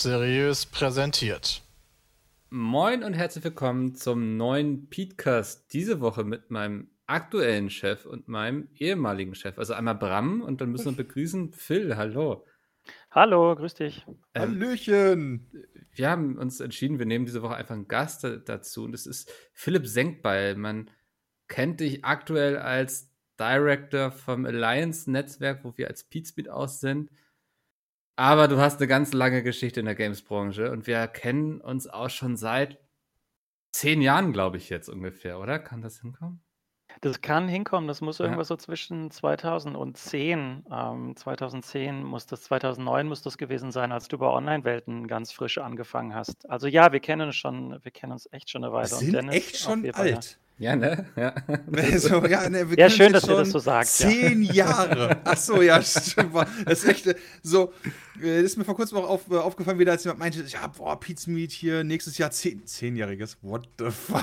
Seriös präsentiert. Moin und herzlich willkommen zum neuen Podcast. Diese Woche mit meinem aktuellen Chef und meinem ehemaligen Chef. Also einmal Bram und dann müssen wir begrüßen Phil. Hallo. Hallo, grüß dich. Ähm, Hallöchen. Wir haben uns entschieden, wir nehmen diese Woche einfach einen Gast dazu und das ist Philipp Senkbeil. Man kennt dich aktuell als Director vom Alliance-Netzwerk, wo wir als Pizbeat aus sind. Aber du hast eine ganz lange Geschichte in der Games-Branche und wir kennen uns auch schon seit zehn Jahren, glaube ich, jetzt ungefähr, oder? Kann das hinkommen? Das kann hinkommen, das muss irgendwas so zwischen 2010, ähm, 2010 muss das, 2009 muss das gewesen sein, als du bei Online-Welten ganz frisch angefangen hast. Also ja, wir kennen uns schon, wir kennen uns echt schon eine Weile. Wir sind Dennis echt schon alt. Ja, ne? Ja. So, ja, ne, wir Ja, schön, dass ihr das so sagt, ja. Zehn Jahre. Ach so, ja, stimmt. Das ist echt äh, so. äh, Das ist mir vor kurzem auch auf, äh, aufgefallen, wieder als jemand meinte, ja, boah, Pizza Meat hier nächstes Jahr zehn, zehnjähriges. What the fuck?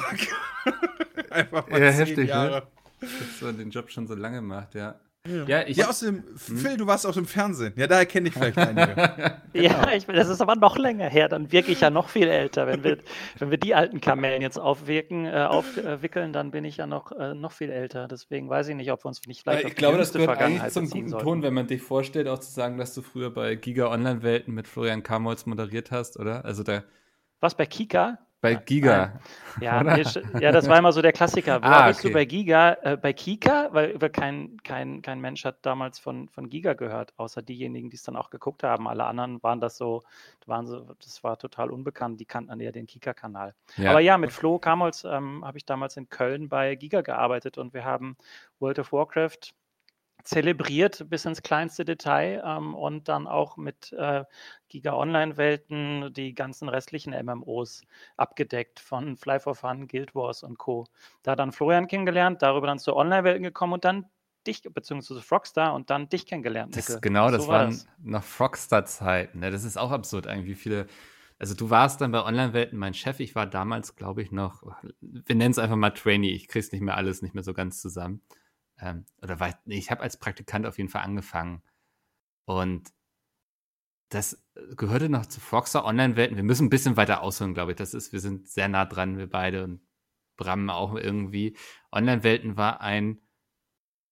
Einfach mal Ja, zehn heftig, ne? Jahre. Dass man den Job schon so lange macht, ja. Ja, ich. Ja, außerdem, Phil, du warst auf dem Fernsehen. Ja, daher kenne ich vielleicht einige. Ja, ich, das ist aber noch länger her. Dann wirke ich ja noch viel älter. Wenn wir, wenn wir die alten Kamellen jetzt aufwirken, äh, aufwickeln, dann bin ich ja noch, äh, noch viel älter. Deswegen weiß ich nicht, ob wir uns nicht vielleicht ich auf die glaube, das gehört eigentlich zum guten sollten. Ton, wenn man dich vorstellt, auch zu sagen, dass du früher bei Giga Online-Welten mit Florian Kamolz moderiert hast, oder? Also da Was bei Kika? Bei Giga. Ja, nee, ja, das war immer so der Klassiker. Wo Ah, bist du okay. bei Giga? Äh, bei Kika? Weil weil kein, kein, kein Mensch hat damals von, von Giga gehört, außer diejenigen, die es dann auch geguckt haben. Alle anderen waren das so, waren so, das war total unbekannt. Die kannten eher den Kika-Kanal. Aber ja, mit Flo Kamholz ähm, habe ich damals in Köln bei Giga gearbeitet und wir haben World of Warcraft zelebriert bis ins kleinste Detail ähm, und dann auch mit äh, Giga Online-Welten die ganzen restlichen MMOs abgedeckt von Fly for Fun, Guild Wars und Co. Da dann Florian kennengelernt, darüber dann zu Online-Welten gekommen und dann dich, beziehungsweise Frogstar und dann dich kennengelernt. Das, genau, das So war waren das. noch Frogstar-Zeiten. Ne? Das ist auch absurd eigentlich, wie viele. Also du warst dann bei Online-Welten mein Chef. Ich war damals, glaube ich, noch, wir nennen es einfach mal Trainee. Ich krieg's nicht mehr alles, nicht mehr so ganz zusammen. Ähm, oder war, ich habe als Praktikant auf jeden Fall angefangen. Und das gehörte noch zu Frogstar Online-Welten. Wir müssen ein bisschen weiter ausholen, glaube ich. Das ist, wir sind sehr nah dran, wir beide und Bram auch irgendwie. Online-Welten war ein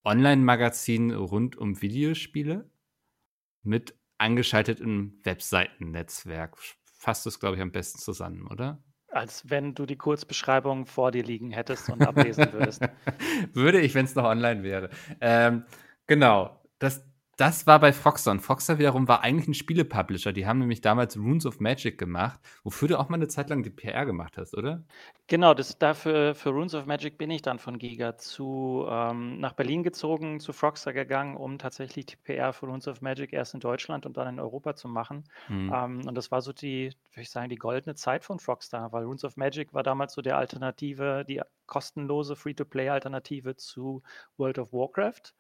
Online-Magazin rund um Videospiele mit angeschaltetem Webseitennetzwerk. Fasst es, glaube ich, am besten zusammen, oder? Als wenn du die Kurzbeschreibung vor dir liegen hättest und ablesen würdest. Würde ich, wenn es noch online wäre. Ähm, genau. Das, das war bei Frogstar. Und Frogstar wiederum war eigentlich ein Spielepublisher. Die haben nämlich damals Runes of Magic gemacht, wofür du auch mal eine Zeit lang die PR gemacht hast, oder? Genau, das, dafür für Runes of Magic bin ich dann von Giga zu ähm, nach Berlin gezogen, zu Frogstar gegangen, um tatsächlich die PR für Runes of Magic erst in Deutschland und dann in Europa zu machen. Hm. Ähm, und das war so die, würde ich sagen, die goldene Zeit von Frogstar, weil Runes of Magic war damals so der Alternative, die kostenlose Free-to-Play-Alternative zu World of Warcraft.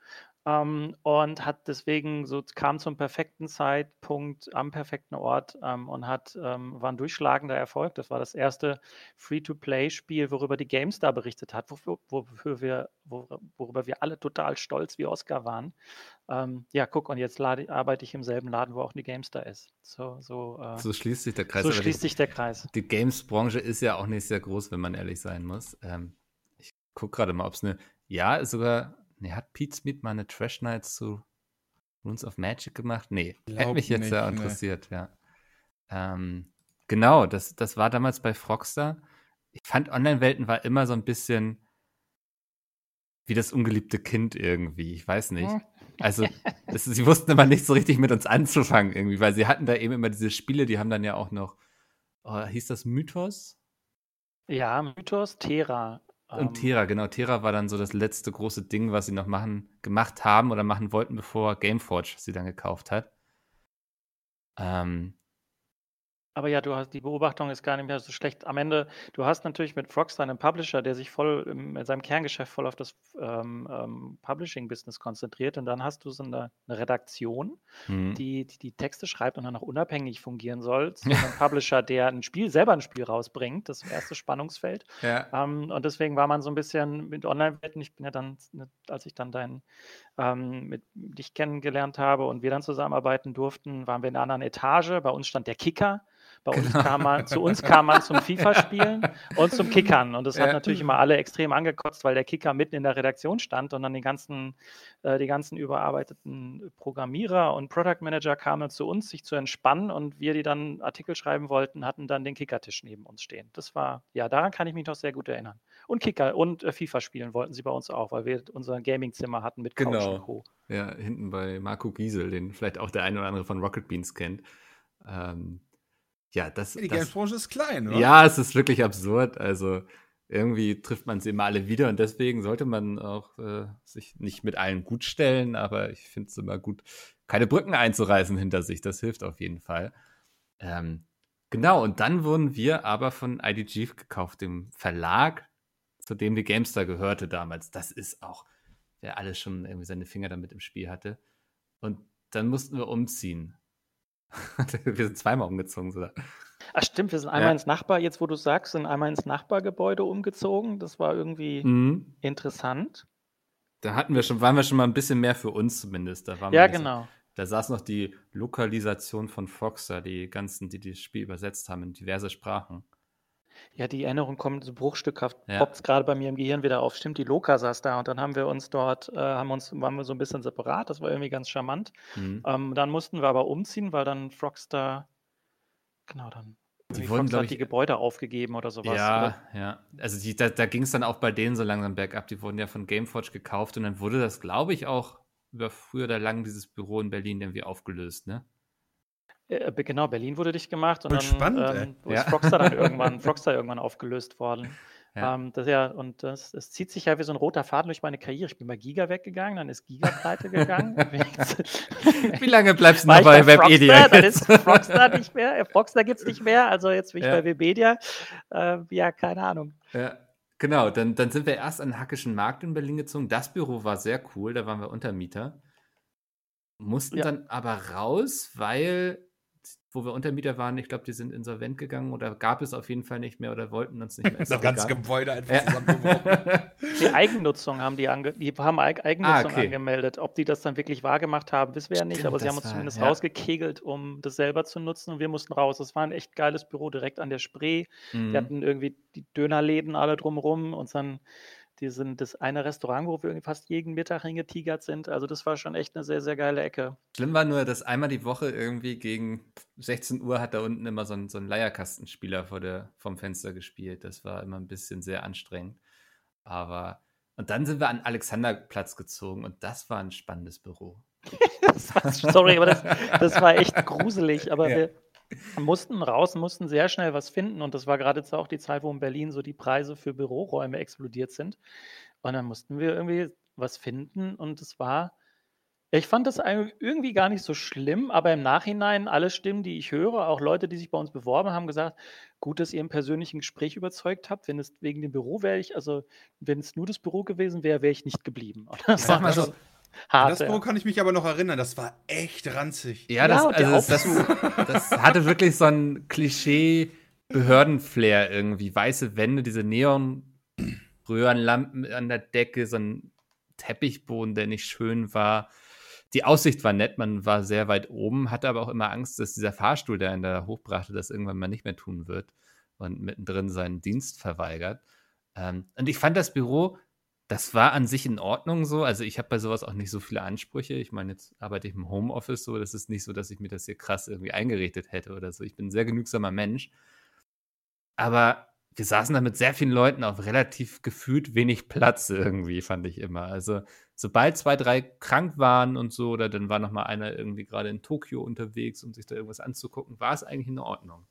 Ähm, und hat deswegen so kam zum perfekten Zeitpunkt am perfekten Ort ähm, und hat ähm, war ein durchschlagender Erfolg. Das war das erste Free-to-Play-Spiel, worüber die GameStar berichtet hat, wofür, wofür wir, wor- worüber wir alle total stolz wie Oscar waren. Ähm, ja, guck, und jetzt lade, arbeite ich im selben Laden, wo auch die GameStar ist. So, so, äh, So schließt sich der Kreis. so schließt die, sich der Kreis. die Games-Branche ist ja auch nicht sehr groß, wenn man ehrlich sein muss. Ähm, ich gucke gerade mal, ob es eine. Ja, ist sogar. Nee, hat Pete Smith mal eine Trash Night zu Runes of Magic gemacht? Nee, hätte mich jetzt nicht, sehr nee. interessiert, ja. Ähm, genau, das, das war damals bei Frogstar. Ich fand Online-Welten war immer so ein bisschen wie das ungeliebte Kind irgendwie. Ich weiß nicht. Hm. Also, das, sie wussten immer nicht so richtig mit uns anzufangen irgendwie, weil sie hatten da eben immer diese Spiele, die haben dann ja auch noch, oh, hieß das Mythos? Ja, Mythos, Terra. Und ähm, Terra, genau. Terra war dann so das letzte große Ding, was sie noch machen, gemacht haben oder machen wollten, bevor Gameforge sie dann gekauft hat. Ähm, Aber ja, du hast die Beobachtung ist gar nicht mehr so schlecht. Am Ende, du hast natürlich mit Frogstar einen Publisher, der sich voll im, in seinem Kerngeschäft voll auf das ähm, ähm, Publishing-Business konzentriert. Und dann hast du so eine, eine Redaktion, Mhm. die, die die Texte schreibt und dann auch unabhängig fungieren soll. Zu einem Publisher, der ein Spiel, selber ein Spiel rausbringt, das erste Spannungsfeld. Ja. Ähm, und deswegen war man so ein bisschen mit Online-Wetten. Ich bin ja dann, ne, als ich dann dein, ähm, mit dich kennengelernt habe und wir dann zusammenarbeiten durften, waren wir in einer anderen Etage. Bei uns stand der Kicker. Bei uns Genau. kam man, zu uns kam man zum FIFA-Spielen und zum Kickern. Und das hat Ja. natürlich immer alle extrem angekotzt, weil der Kicker mitten in der Redaktion stand und dann die ganzen, äh, die ganzen überarbeiteten Programmierer und Product Manager kamen zu uns, sich zu entspannen und wir, die dann Artikel schreiben wollten, hatten dann den Kickertisch neben uns stehen. Das war, ja, daran kann ich mich noch sehr gut erinnern. Und Kicker und äh, FIFA spielen wollten sie bei uns auch, weil wir unser Gaming-Zimmer hatten mit Couch Genau. und Co. Ja, hinten bei Marco Giesel, den vielleicht auch der eine oder andere von Rocket Beans kennt. Ähm, ja, das, Die das Gamesbranche ist klein, oder? Ja, es ist wirklich absurd. Also irgendwie trifft man sie immer alle wieder und deswegen sollte man auch äh, sich nicht mit allen gut stellen, aber ich finde es immer gut, keine Brücken einzureißen hinter sich. Das hilft auf jeden Fall. Ähm, genau, und dann wurden wir aber von IDG gekauft, dem Verlag, zu dem die Gamestar gehörte damals. Das ist auch, wer alles schon irgendwie seine Finger damit im Spiel hatte. Und dann mussten wir umziehen. wir sind zweimal umgezogen sogar. Ach stimmt, wir sind einmal Ja. ins Nachbar, jetzt wo du sagst, sind einmal ins Nachbargebäude umgezogen. Das war irgendwie Mhm. interessant. Da hatten wir schon, waren wir schon mal ein bisschen mehr für uns zumindest. Da waren Ja, so- genau. Da saß noch die Lokalisation von Foxer, die ganzen, die das Spiel übersetzt haben in diverse Sprachen. Ja, die Erinnerung kommt so bruchstückhaft, Ja. poppt gerade bei mir im Gehirn wieder auf. Stimmt, die Loka saß da und dann haben wir uns dort, äh, haben uns, waren wir so ein bisschen separat, das war irgendwie ganz charmant. Mhm. Ähm, dann mussten wir aber umziehen, weil dann Frogstar, genau, dann irgendwie wurden, Frogstar glaub hat die ich, Gebäude aufgegeben oder sowas. ja, Oder? ja. Also die, da, da ging es dann auch bei denen so langsam bergab. Die wurden ja von Gameforge gekauft und dann wurde das, glaube ich, auch über früher oder lang dieses Büro in Berlin irgendwie aufgelöst, ne? Äh, be- genau, Berlin wurde dicht gemacht und Voll dann spannend, ähm, ist Ja. Frogstar dann irgendwann, Frogstar irgendwann aufgelöst worden. Ja. Ähm, das, ja, und das, das zieht sich ja wie so ein roter Faden durch meine Karriere. Ich bin bei Giga weggegangen, dann ist Giga pleite gegangen. Wie lange bleibst du noch bei bei Webedia? Dann ist Frogstar nicht mehr, äh, Frogstar gibt es nicht mehr, also jetzt bin ich Ja. bei Webedia. Äh, ja, keine Ahnung. Ja, genau. Dann, dann sind wir erst an den Hackischen Markt in Berlin gezogen. Das Büro war sehr cool, da waren wir Untermieter. Mussten dann aber raus, weil, wo wir Untermieter waren, ich glaube, die sind insolvent gegangen oder gab es auf jeden Fall nicht mehr oder wollten uns nicht mehr. Das ganze. Gebäude einfach Ja. zusammengebrochen. Die Eigennutzung haben die, ange die haben Eig Eigennutzung Ah, okay. angemeldet. Ob die das dann wirklich wahrgemacht haben, wissen wir ja nicht, Stimmt, aber sie haben uns war- zumindest ja. rausgekegelt, um das selber zu nutzen und wir mussten raus. Das war ein echt geiles Büro direkt an der Spree. Wir Mhm. hatten irgendwie die Dönerläden alle drumrum und dann die sind das eine Restaurant, wo wir irgendwie fast jeden Mittag hingetigert sind. Also das war schon echt eine sehr, sehr geile Ecke. Schlimm war nur, dass einmal die Woche irgendwie gegen 16 Uhr hat da unten immer so ein, so ein Leierkastenspieler vor der, vom Fenster gespielt. Das war immer ein bisschen sehr anstrengend. Aber, und dann sind wir an Alexanderplatz gezogen und das war ein spannendes Büro. War, sorry, aber das, das war echt gruselig. Aber Ja. wir mussten raus, mussten sehr schnell was finden. Und das war gerade jetzt auch die Zeit, wo in Berlin so die Preise für Büroräume explodiert sind. Und dann mussten wir irgendwie was finden. Und es war, ich fand das irgendwie gar nicht so schlimm, aber im Nachhinein alle Stimmen, die ich höre, auch Leute, die sich bei uns beworben haben, gesagt, gut, dass ihr im persönlichen Gespräch überzeugt habt. Wenn es wegen dem Büro wäre ich, also wenn es nur das Büro gewesen wäre, wäre ich nicht geblieben. Ich sag mal so, hart. das ja. Büro kann ich mich aber noch erinnern. Das war echt ranzig. Ja, das, Ja, der also das, das, das hatte wirklich so ein Klischee-Behördenflair irgendwie. Weiße Wände, diese Neonröhrenlampen an der Decke, so ein Teppichboden, der nicht schön war. Die Aussicht war nett, man war sehr weit oben, hatte aber auch immer Angst, dass dieser Fahrstuhl, der ihn da hochbrachte, das irgendwann mal nicht mehr tun wird und mittendrin seinen Dienst verweigert. Ähm, und ich fand das Büro, das war an sich in Ordnung so. Also ich habe bei sowas auch nicht so viele Ansprüche. Ich meine, jetzt arbeite ich im Homeoffice so. Das ist nicht so, dass ich mir das hier krass irgendwie eingerichtet hätte oder so. Ich bin ein sehr genügsamer Mensch. Aber wir saßen da mit sehr vielen Leuten auf relativ gefühlt wenig Platz irgendwie, fand ich immer. Also sobald zwei, drei krank waren und so, oder dann war noch mal einer irgendwie gerade in Tokio unterwegs, um sich da irgendwas anzugucken, war es eigentlich in Ordnung.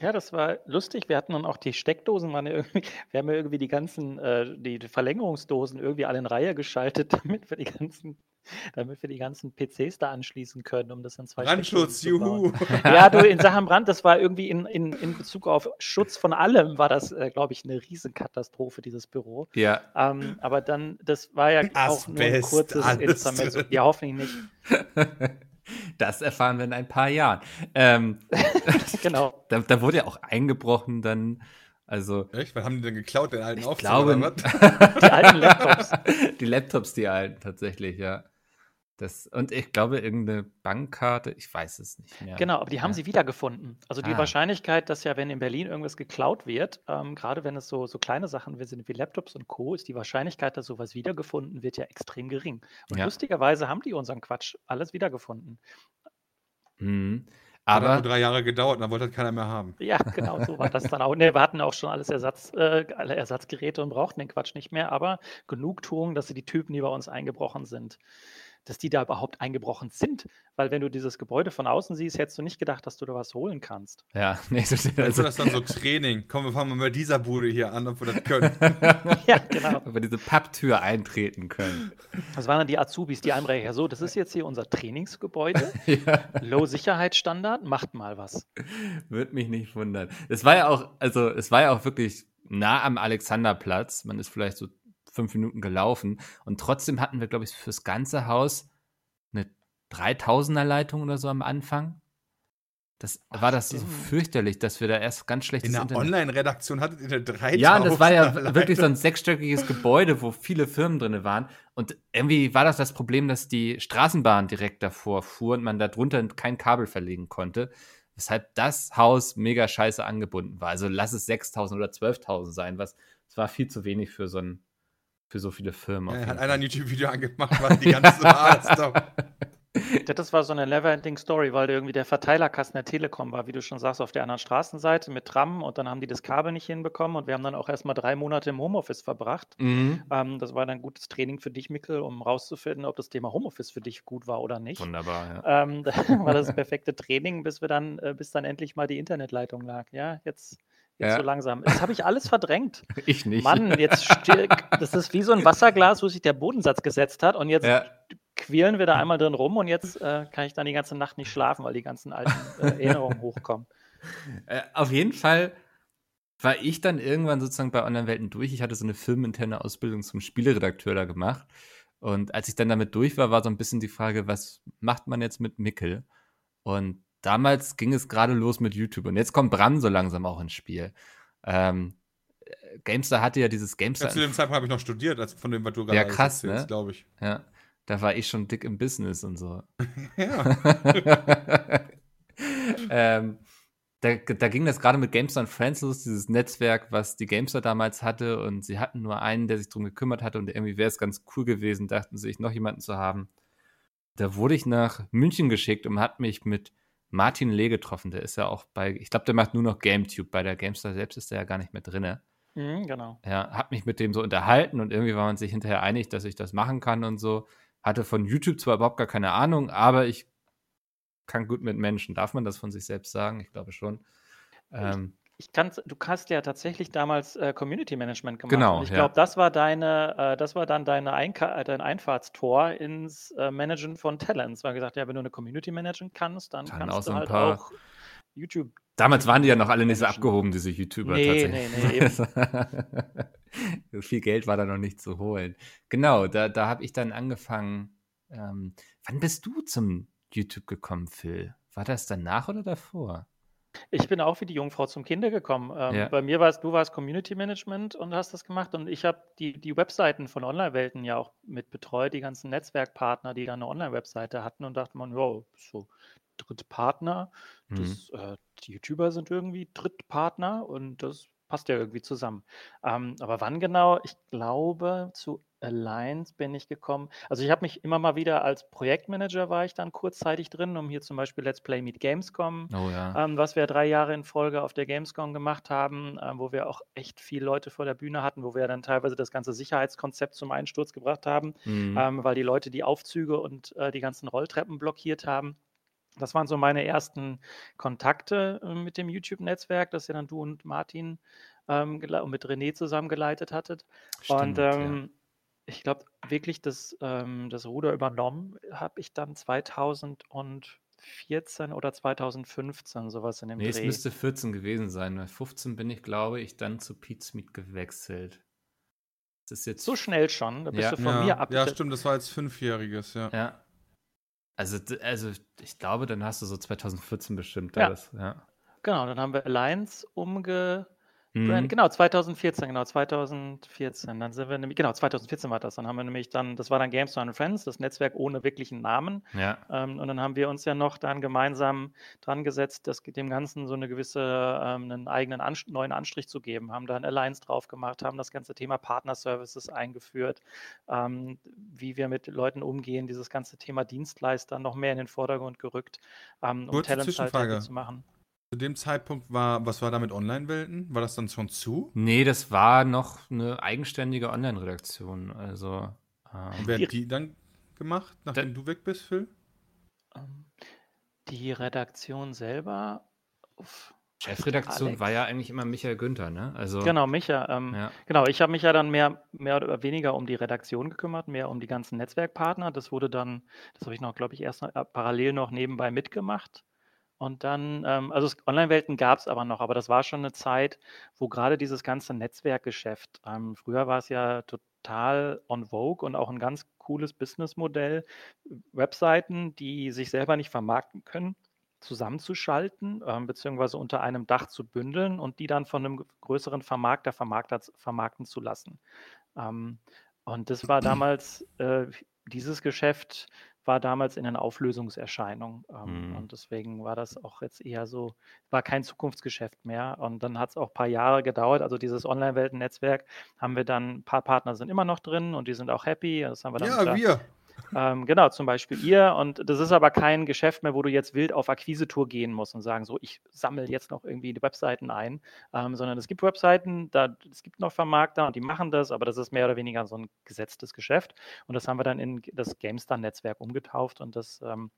Ja, das war lustig. Wir hatten dann auch die Steckdosen, waren ja irgendwie, wir haben ja irgendwie die ganzen, äh, die, Verlängerungsdosen irgendwie alle in Reihe geschaltet, damit wir die ganzen damit wir die ganzen PCs da anschließen können, um das in zwei Brandschutz, juhu. Ja, du, in Sachen Brand, das war irgendwie in, in, in Bezug auf Schutz von allem, war das, äh, glaube ich, eine Riesenkatastrophe, dieses Büro. Ja, Ähm, aber dann, das war ja auch nur ein Asbest, kurzes drin. Ja, hoffentlich nicht. Das erfahren wir in ein paar Jahren. Ähm, Genau. da, da wurde ja auch eingebrochen dann, also Echt? Was haben die denn geklaut, den alten ich Aufzug glaube, oder was? Die alten Laptops. die Laptops, die alten tatsächlich, ja. Das, und ich glaube, irgendeine Bankkarte, ich weiß es nicht mehr. Genau, aber die haben ja. sie wiedergefunden. Also die Ah. Wahrscheinlichkeit, dass ja, wenn in Berlin irgendwas geklaut wird, ähm, gerade wenn es so, so kleine Sachen sind wie Laptops und Co., ist die Wahrscheinlichkeit, dass sowas wiedergefunden wird, ja extrem gering. Und Ja. lustigerweise haben die unseren Quatsch alles wiedergefunden. Mhm. Hat Aber nur drei Jahre gedauert und dann wollte das keiner mehr haben. Ja, genau, so war das dann auch. Ne, wir hatten auch schon alles Ersatz, äh, alle Ersatzgeräte und brauchten den Quatsch nicht mehr, aber Genugtuung, dass sie die Typen, die bei uns eingebrochen sind, dass die da überhaupt eingebrochen sind. Weil wenn du dieses Gebäude von außen siehst, hättest du nicht gedacht, dass du da was holen kannst. ja, nee, das, Also also, das dann so Training. Komm, wir fangen mal mit dieser Bude hier an, ob wir das können. Ja, genau. ob wir diese Papptür eintreten können. Das waren dann die Azubis, die Einbrecher. Ja, So, das ist jetzt hier unser Trainingsgebäude. ja, Low-Sicherheitsstandard, macht mal was. würde mich nicht wundern. Es war ja auch, also es war ja auch wirklich nah am Alexanderplatz. Man ist vielleicht so fünf Minuten gelaufen und trotzdem hatten wir, glaube ich, fürs ganze Haus eine 3000er Leitung oder so am Anfang. Das Ach, war das so fürchterlich, dass wir da erst ganz schlechtes In der Online-Redaktion hattet ihr eine 3000 Ja, und das war ja wirklich so ein sechsstöckiges Gebäude, wo viele Firmen drin waren. Und irgendwie war das das Problem, dass die Straßenbahn direkt davor fuhr und man da drunter kein Kabel verlegen konnte. Weshalb das Haus mega scheiße angebunden war. Also lass es 6000 oder 12.000 sein, was es war viel zu wenig für so ein für so viele Firmen. Ja, hat einer ein YouTube-Video angemacht, was die ganze. Ja, Das war so eine never-ending Story, weil irgendwie der Verteilerkasten der Telekom war, wie du schon sagst, auf der anderen Straßenseite mit Tram und dann haben die das Kabel nicht hinbekommen und wir haben dann auch erstmal drei Monate im Homeoffice verbracht. Mhm. Ähm, das war dann gutes Training für dich, Mikkel, um rauszufinden, ob das Thema Homeoffice für dich gut war oder nicht. Wunderbar, ja. Ähm, da war das perfekte Training, bis wir dann, äh, bis dann endlich mal die Internetleitung lag. Ja, jetzt, jetzt Ja. so langsam. Das habe ich alles verdrängt. Ich nicht. Mann, jetzt das ist wie so ein Wasserglas, wo sich der Bodensatz gesetzt hat und jetzt Ja. quälen wir da einmal drin rum und jetzt äh, kann ich dann die ganze Nacht nicht schlafen, weil die ganzen alten äh, Erinnerungen hochkommen. Äh, auf jeden Fall war ich dann irgendwann sozusagen bei Online-Welten durch. Ich hatte so eine firmeninterne Ausbildung zum Spieleredakteur da gemacht. Und als ich dann damit durch war, war so ein bisschen die Frage, was macht man jetzt mit Mickel? Und damals ging es gerade los mit YouTube. Und jetzt kommt Bram so langsam auch ins Spiel. Ähm, äh, GameStar hatte ja dieses Ja, GameStar. zu dem Zeitpunkt habe ich noch studiert, als von dem, was du gerade Ja, krass, ne? glaube ich. ja, da war ich schon dick im Business und so. Ja. ähm, da, da ging das gerade mit GameStar und Friends los, dieses Netzwerk, was die GameStar damals hatte. Und sie hatten nur einen, der sich darum gekümmert hatte. Und irgendwie wäre es ganz cool gewesen, dachten sich, noch jemanden zu haben. Da wurde ich nach München geschickt und hat mich mit Martin Lee getroffen. Der ist ja auch bei, ich glaube, der macht nur noch GameTube. Bei der GameStar selbst ist der ja gar nicht mehr drinne. Mhm, genau. Ja, hab mich mit dem so unterhalten und irgendwie war man sich hinterher einig, dass ich das machen kann und so. Hatte von YouTube zwar überhaupt gar keine Ahnung, aber ich kann gut mit Menschen. Darf man das von sich selbst sagen? Ich glaube schon. Ähm, Ich kann's, du hast ja tatsächlich damals äh, Community Management gemacht. Genau, Und ich ja. glaube, das war deine, äh, das war dann deine Einka äh, dein Einfahrtstor ins äh, Managen von Talents. Weil gesagt, ja, wenn du eine Community managen kannst, dann auch kannst du halt paar auch YouTube. damals waren die ja noch alle nicht so abgehoben, diese YouTuber Nee, tatsächlich. nee, so viel Geld war da noch nicht zu holen. Genau, da, da habe ich dann angefangen. Ähm, wann bist du zum YouTube gekommen, Phil? War das danach oder davor? Ich bin auch wie die Jungfrau zum Kinder gekommen. Ähm, Ja. Bei mir warst du warst Community Management und hast das gemacht und ich habe die, die Webseiten von Online-Welten ja auch mit betreut, die ganzen Netzwerkpartner, die dann eine Online-Webseite hatten und dachte man, wow, so Drittpartner, Mhm. das, äh, die YouTuber sind irgendwie Drittpartner und das passt ja irgendwie zusammen. Ähm, aber wann genau? Ich glaube, zu Alliance bin ich gekommen. Also ich habe mich immer mal wieder als Projektmanager war ich dann kurzzeitig drin, um hier zum Beispiel Let's Play Meet Gamescom Oh ja. ähm, was wir drei Jahre in Folge auf der Gamescom gemacht haben, ähm, wo wir auch echt viele Leute vor der Bühne hatten, wo wir dann teilweise das ganze Sicherheitskonzept zum Einsturz gebracht haben, Mhm. ähm, weil die Leute die Aufzüge und äh, die ganzen Rolltreppen blockiert haben. Das waren so meine ersten Kontakte äh, mit dem YouTube-Netzwerk, das ja dann du und Martin ähm, und mit René zusammen geleitet hattet. und Stimmt, ja. ähm, ich glaube, wirklich das, ähm, das Ruder übernommen habe ich dann 2014 oder 2015, sowas in dem Nee, es Dreh. müsste 14 gewesen sein. Bei 15 bin ich, glaube ich, dann zu Pete's Meat gewechselt. Das ist jetzt So schnell schon, da bist Ja. du von ja, mir ab. ja, stimmt, das war jetzt Fünfjähriges, ja. Ja. Also, also ich glaube, dann hast du so 2014 bestimmt Ja. das. Ja. Genau, dann haben wir Alliance umge... Mhm. Genau, 2014, genau, 2014. Dann sind wir nämlich, genau, 2014 war das. Dann haben wir nämlich dann, das war dann Games and Friends, das Netzwerk ohne wirklichen Namen. Ja. Ähm, und dann haben wir uns ja noch dann gemeinsam dran gesetzt, das, dem Ganzen so eine gewisse, ähm, einen eigenen Anst neuen Anstrich zu geben, haben da ein Alliance drauf gemacht, haben das ganze Thema Partner Services eingeführt, ähm, wie wir mit Leuten umgehen, dieses ganze Thema Dienstleister noch mehr in den Vordergrund gerückt, ähm, um Kurze Talent halt zu machen. Zu dem Zeitpunkt war, was war da mit Online-Welten? War das dann schon zu? Nee, das war noch eine eigenständige Online-Redaktion. Also, ähm, Wer Die- hat die dann gemacht, nachdem du weg bist, Phil? Ähm, die Redaktion selber, uff, Chefredaktion Alex. war ja eigentlich immer Michael Günther, ne? Also, genau, Micha, ähm, Ja. Genau, ich habe mich ja dann mehr, mehr oder weniger um die Redaktion gekümmert, mehr um die ganzen Netzwerkpartner. Das wurde dann, das habe ich noch, glaube ich, erst noch, äh, parallel noch nebenbei mitgemacht. Und dann, ähm, also Online-Welten gab es aber noch, aber das war schon eine Zeit, wo gerade dieses ganze Netzwerkgeschäft, ähm, früher war es ja total on vogue und auch ein ganz cooles Businessmodell, Webseiten, die sich selber nicht vermarkten können, zusammenzuschalten, ähm, beziehungsweise unter einem Dach zu bündeln und die dann von einem größeren Vermarkter vermarkter, vermarkten zu lassen. Ähm, und das war damals, äh, dieses Geschäft war damals in einer Auflösungserscheinung. Ähm, Mhm. Und deswegen war das auch jetzt eher so, war kein Zukunftsgeschäft mehr. Und dann hat es auch ein paar Jahre gedauert. Also dieses Online-Welten-Netzwerk haben wir dann, ein paar Partner sind immer noch drin und die sind auch happy. Das haben wir dann Ja, wir. Ähm, genau, zum Beispiel ihr. Und das ist aber kein Geschäft mehr, wo du jetzt wild auf Akquisetour gehen musst und sagen, so, ich sammle jetzt noch irgendwie die Webseiten ein, ähm, sondern es gibt Webseiten, da, es gibt noch Vermarkter und die machen das, aber das ist mehr oder weniger so ein gesetztes Geschäft. Und das haben wir dann in das GameStar-Netzwerk umgetauft und das ähm,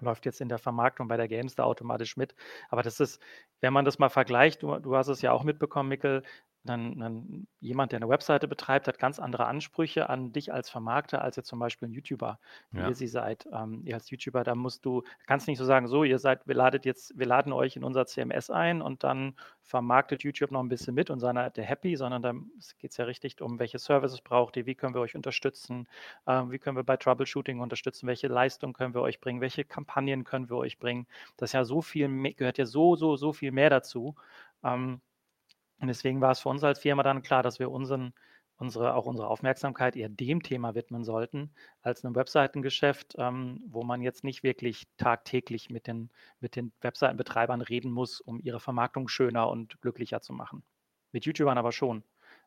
läuft jetzt in der Vermarktung bei der GameStar automatisch mit. Aber das ist, wenn man das mal vergleicht, du, du hast es ja auch mitbekommen, Mikkel, dann, dann jemand, der eine Webseite betreibt, hat ganz andere Ansprüche an dich als Vermarkter, als jetzt zum Beispiel ein YouTuber, wie Ja. ihr sie seid. Ähm, ihr als YouTuber, da musst du, kannst nicht so sagen, so, ihr seid, wir ladet jetzt, wir laden euch in unser CMS ein und dann vermarktet YouTube noch ein bisschen mit und seid ihr happy, sondern da geht es ja richtig um, welche Services braucht ihr, wie können wir euch unterstützen, ähm, wie können wir bei Troubleshooting unterstützen, welche Leistung können wir euch bringen, welche Kampagnen können wir euch bringen. Das ist ja so viel, mehr- gehört ja so, so, so viel mehr dazu. Ähm, und deswegen war es für uns als Firma dann klar, dass wir unseren, unsere, auch unsere Aufmerksamkeit eher dem Thema widmen sollten, als einem Webseitengeschäft, ähm, wo man jetzt nicht wirklich tagtäglich mit den, mit den Webseitenbetreibern reden muss, um ihre Vermarktung schöner und glücklicher zu machen. Mit YouTubern aber schon.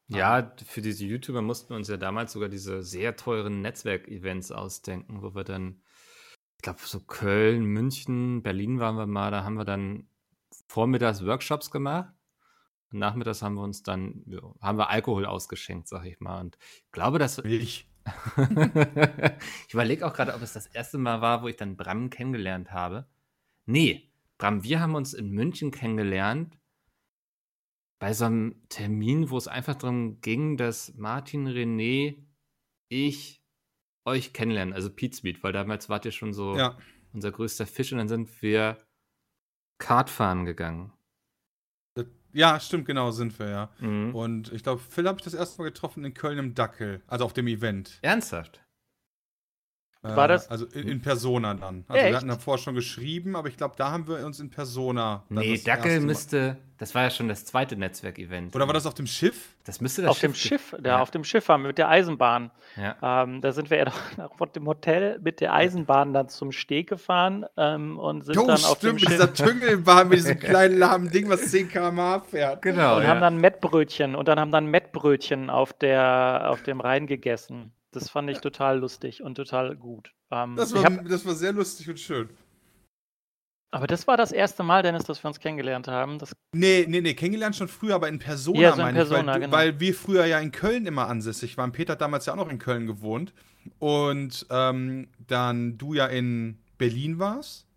Ja, für diese YouTuber mussten wir uns ja damals sogar diese sehr teuren Netzwerkevents ausdenken, wo wir dann, ich glaube, so Köln, München, Berlin waren wir mal, da haben wir dann vormittags Workshops gemacht. Nachmittags haben wir uns dann, haben wir Alkohol ausgeschenkt, sag ich mal. Und ich glaube, dass. Ich. ich überlege auch gerade, ob es das erste Mal war, wo ich dann Bram kennengelernt habe. Nee, Bram, wir haben uns in München kennengelernt bei so einem Termin, wo es einfach darum ging, dass Martin, René, ich euch kennenlernen, also Pete's Meet, weil damals wart ihr schon so Ja. unser größter Fisch und dann sind wir Kart fahren gegangen. Ja, stimmt, genau, sind wir, ja. Mhm. Und ich glaube, Phil habe ich das erste Mal getroffen in Köln im Dackel, also auf dem Event. Ernsthaft? War Äh, das- Also in, in Persona dann. Also Echt? wir hatten davor schon geschrieben, aber ich glaube, da haben wir uns in Persona. dann Nee, das Dackel müsste, das war ja schon das zweite Netzwerkevent. Oder war das auf dem Schiff? Das müsste das auf dem ge- Schiff, da Ja. auf dem Schiff waren wir mit der Eisenbahn. Ja. Ähm, da sind wir ja doch nach dem Hotel mit der Eisenbahn dann zum Steg gefahren ähm, und sind Jo, dann auf dem stimmt, mit Schiff dieser Tüngelbahn, mit diesem kleinen lahmen Ding, was 10 km/h fährt. Genau. und ja. haben dann Mettbrötchen und dann haben dann Mettbrötchen auf der auf dem Rhein gegessen. Das fand ich total lustig und total gut. Ähm, Das war, hab, das war sehr lustig und schön. aber das war das erste Mal, Dennis, dass wir uns kennengelernt haben. Das, Nee, nee, nee, kennengelernt schon früher, aber in Persona, Ja, so in meine ich, weil, Persona, genau. weil wir früher ja in Köln immer ansässig waren. Peter hat damals ja auch noch in Köln gewohnt. Und ähm, dann du ja in Berlin warst.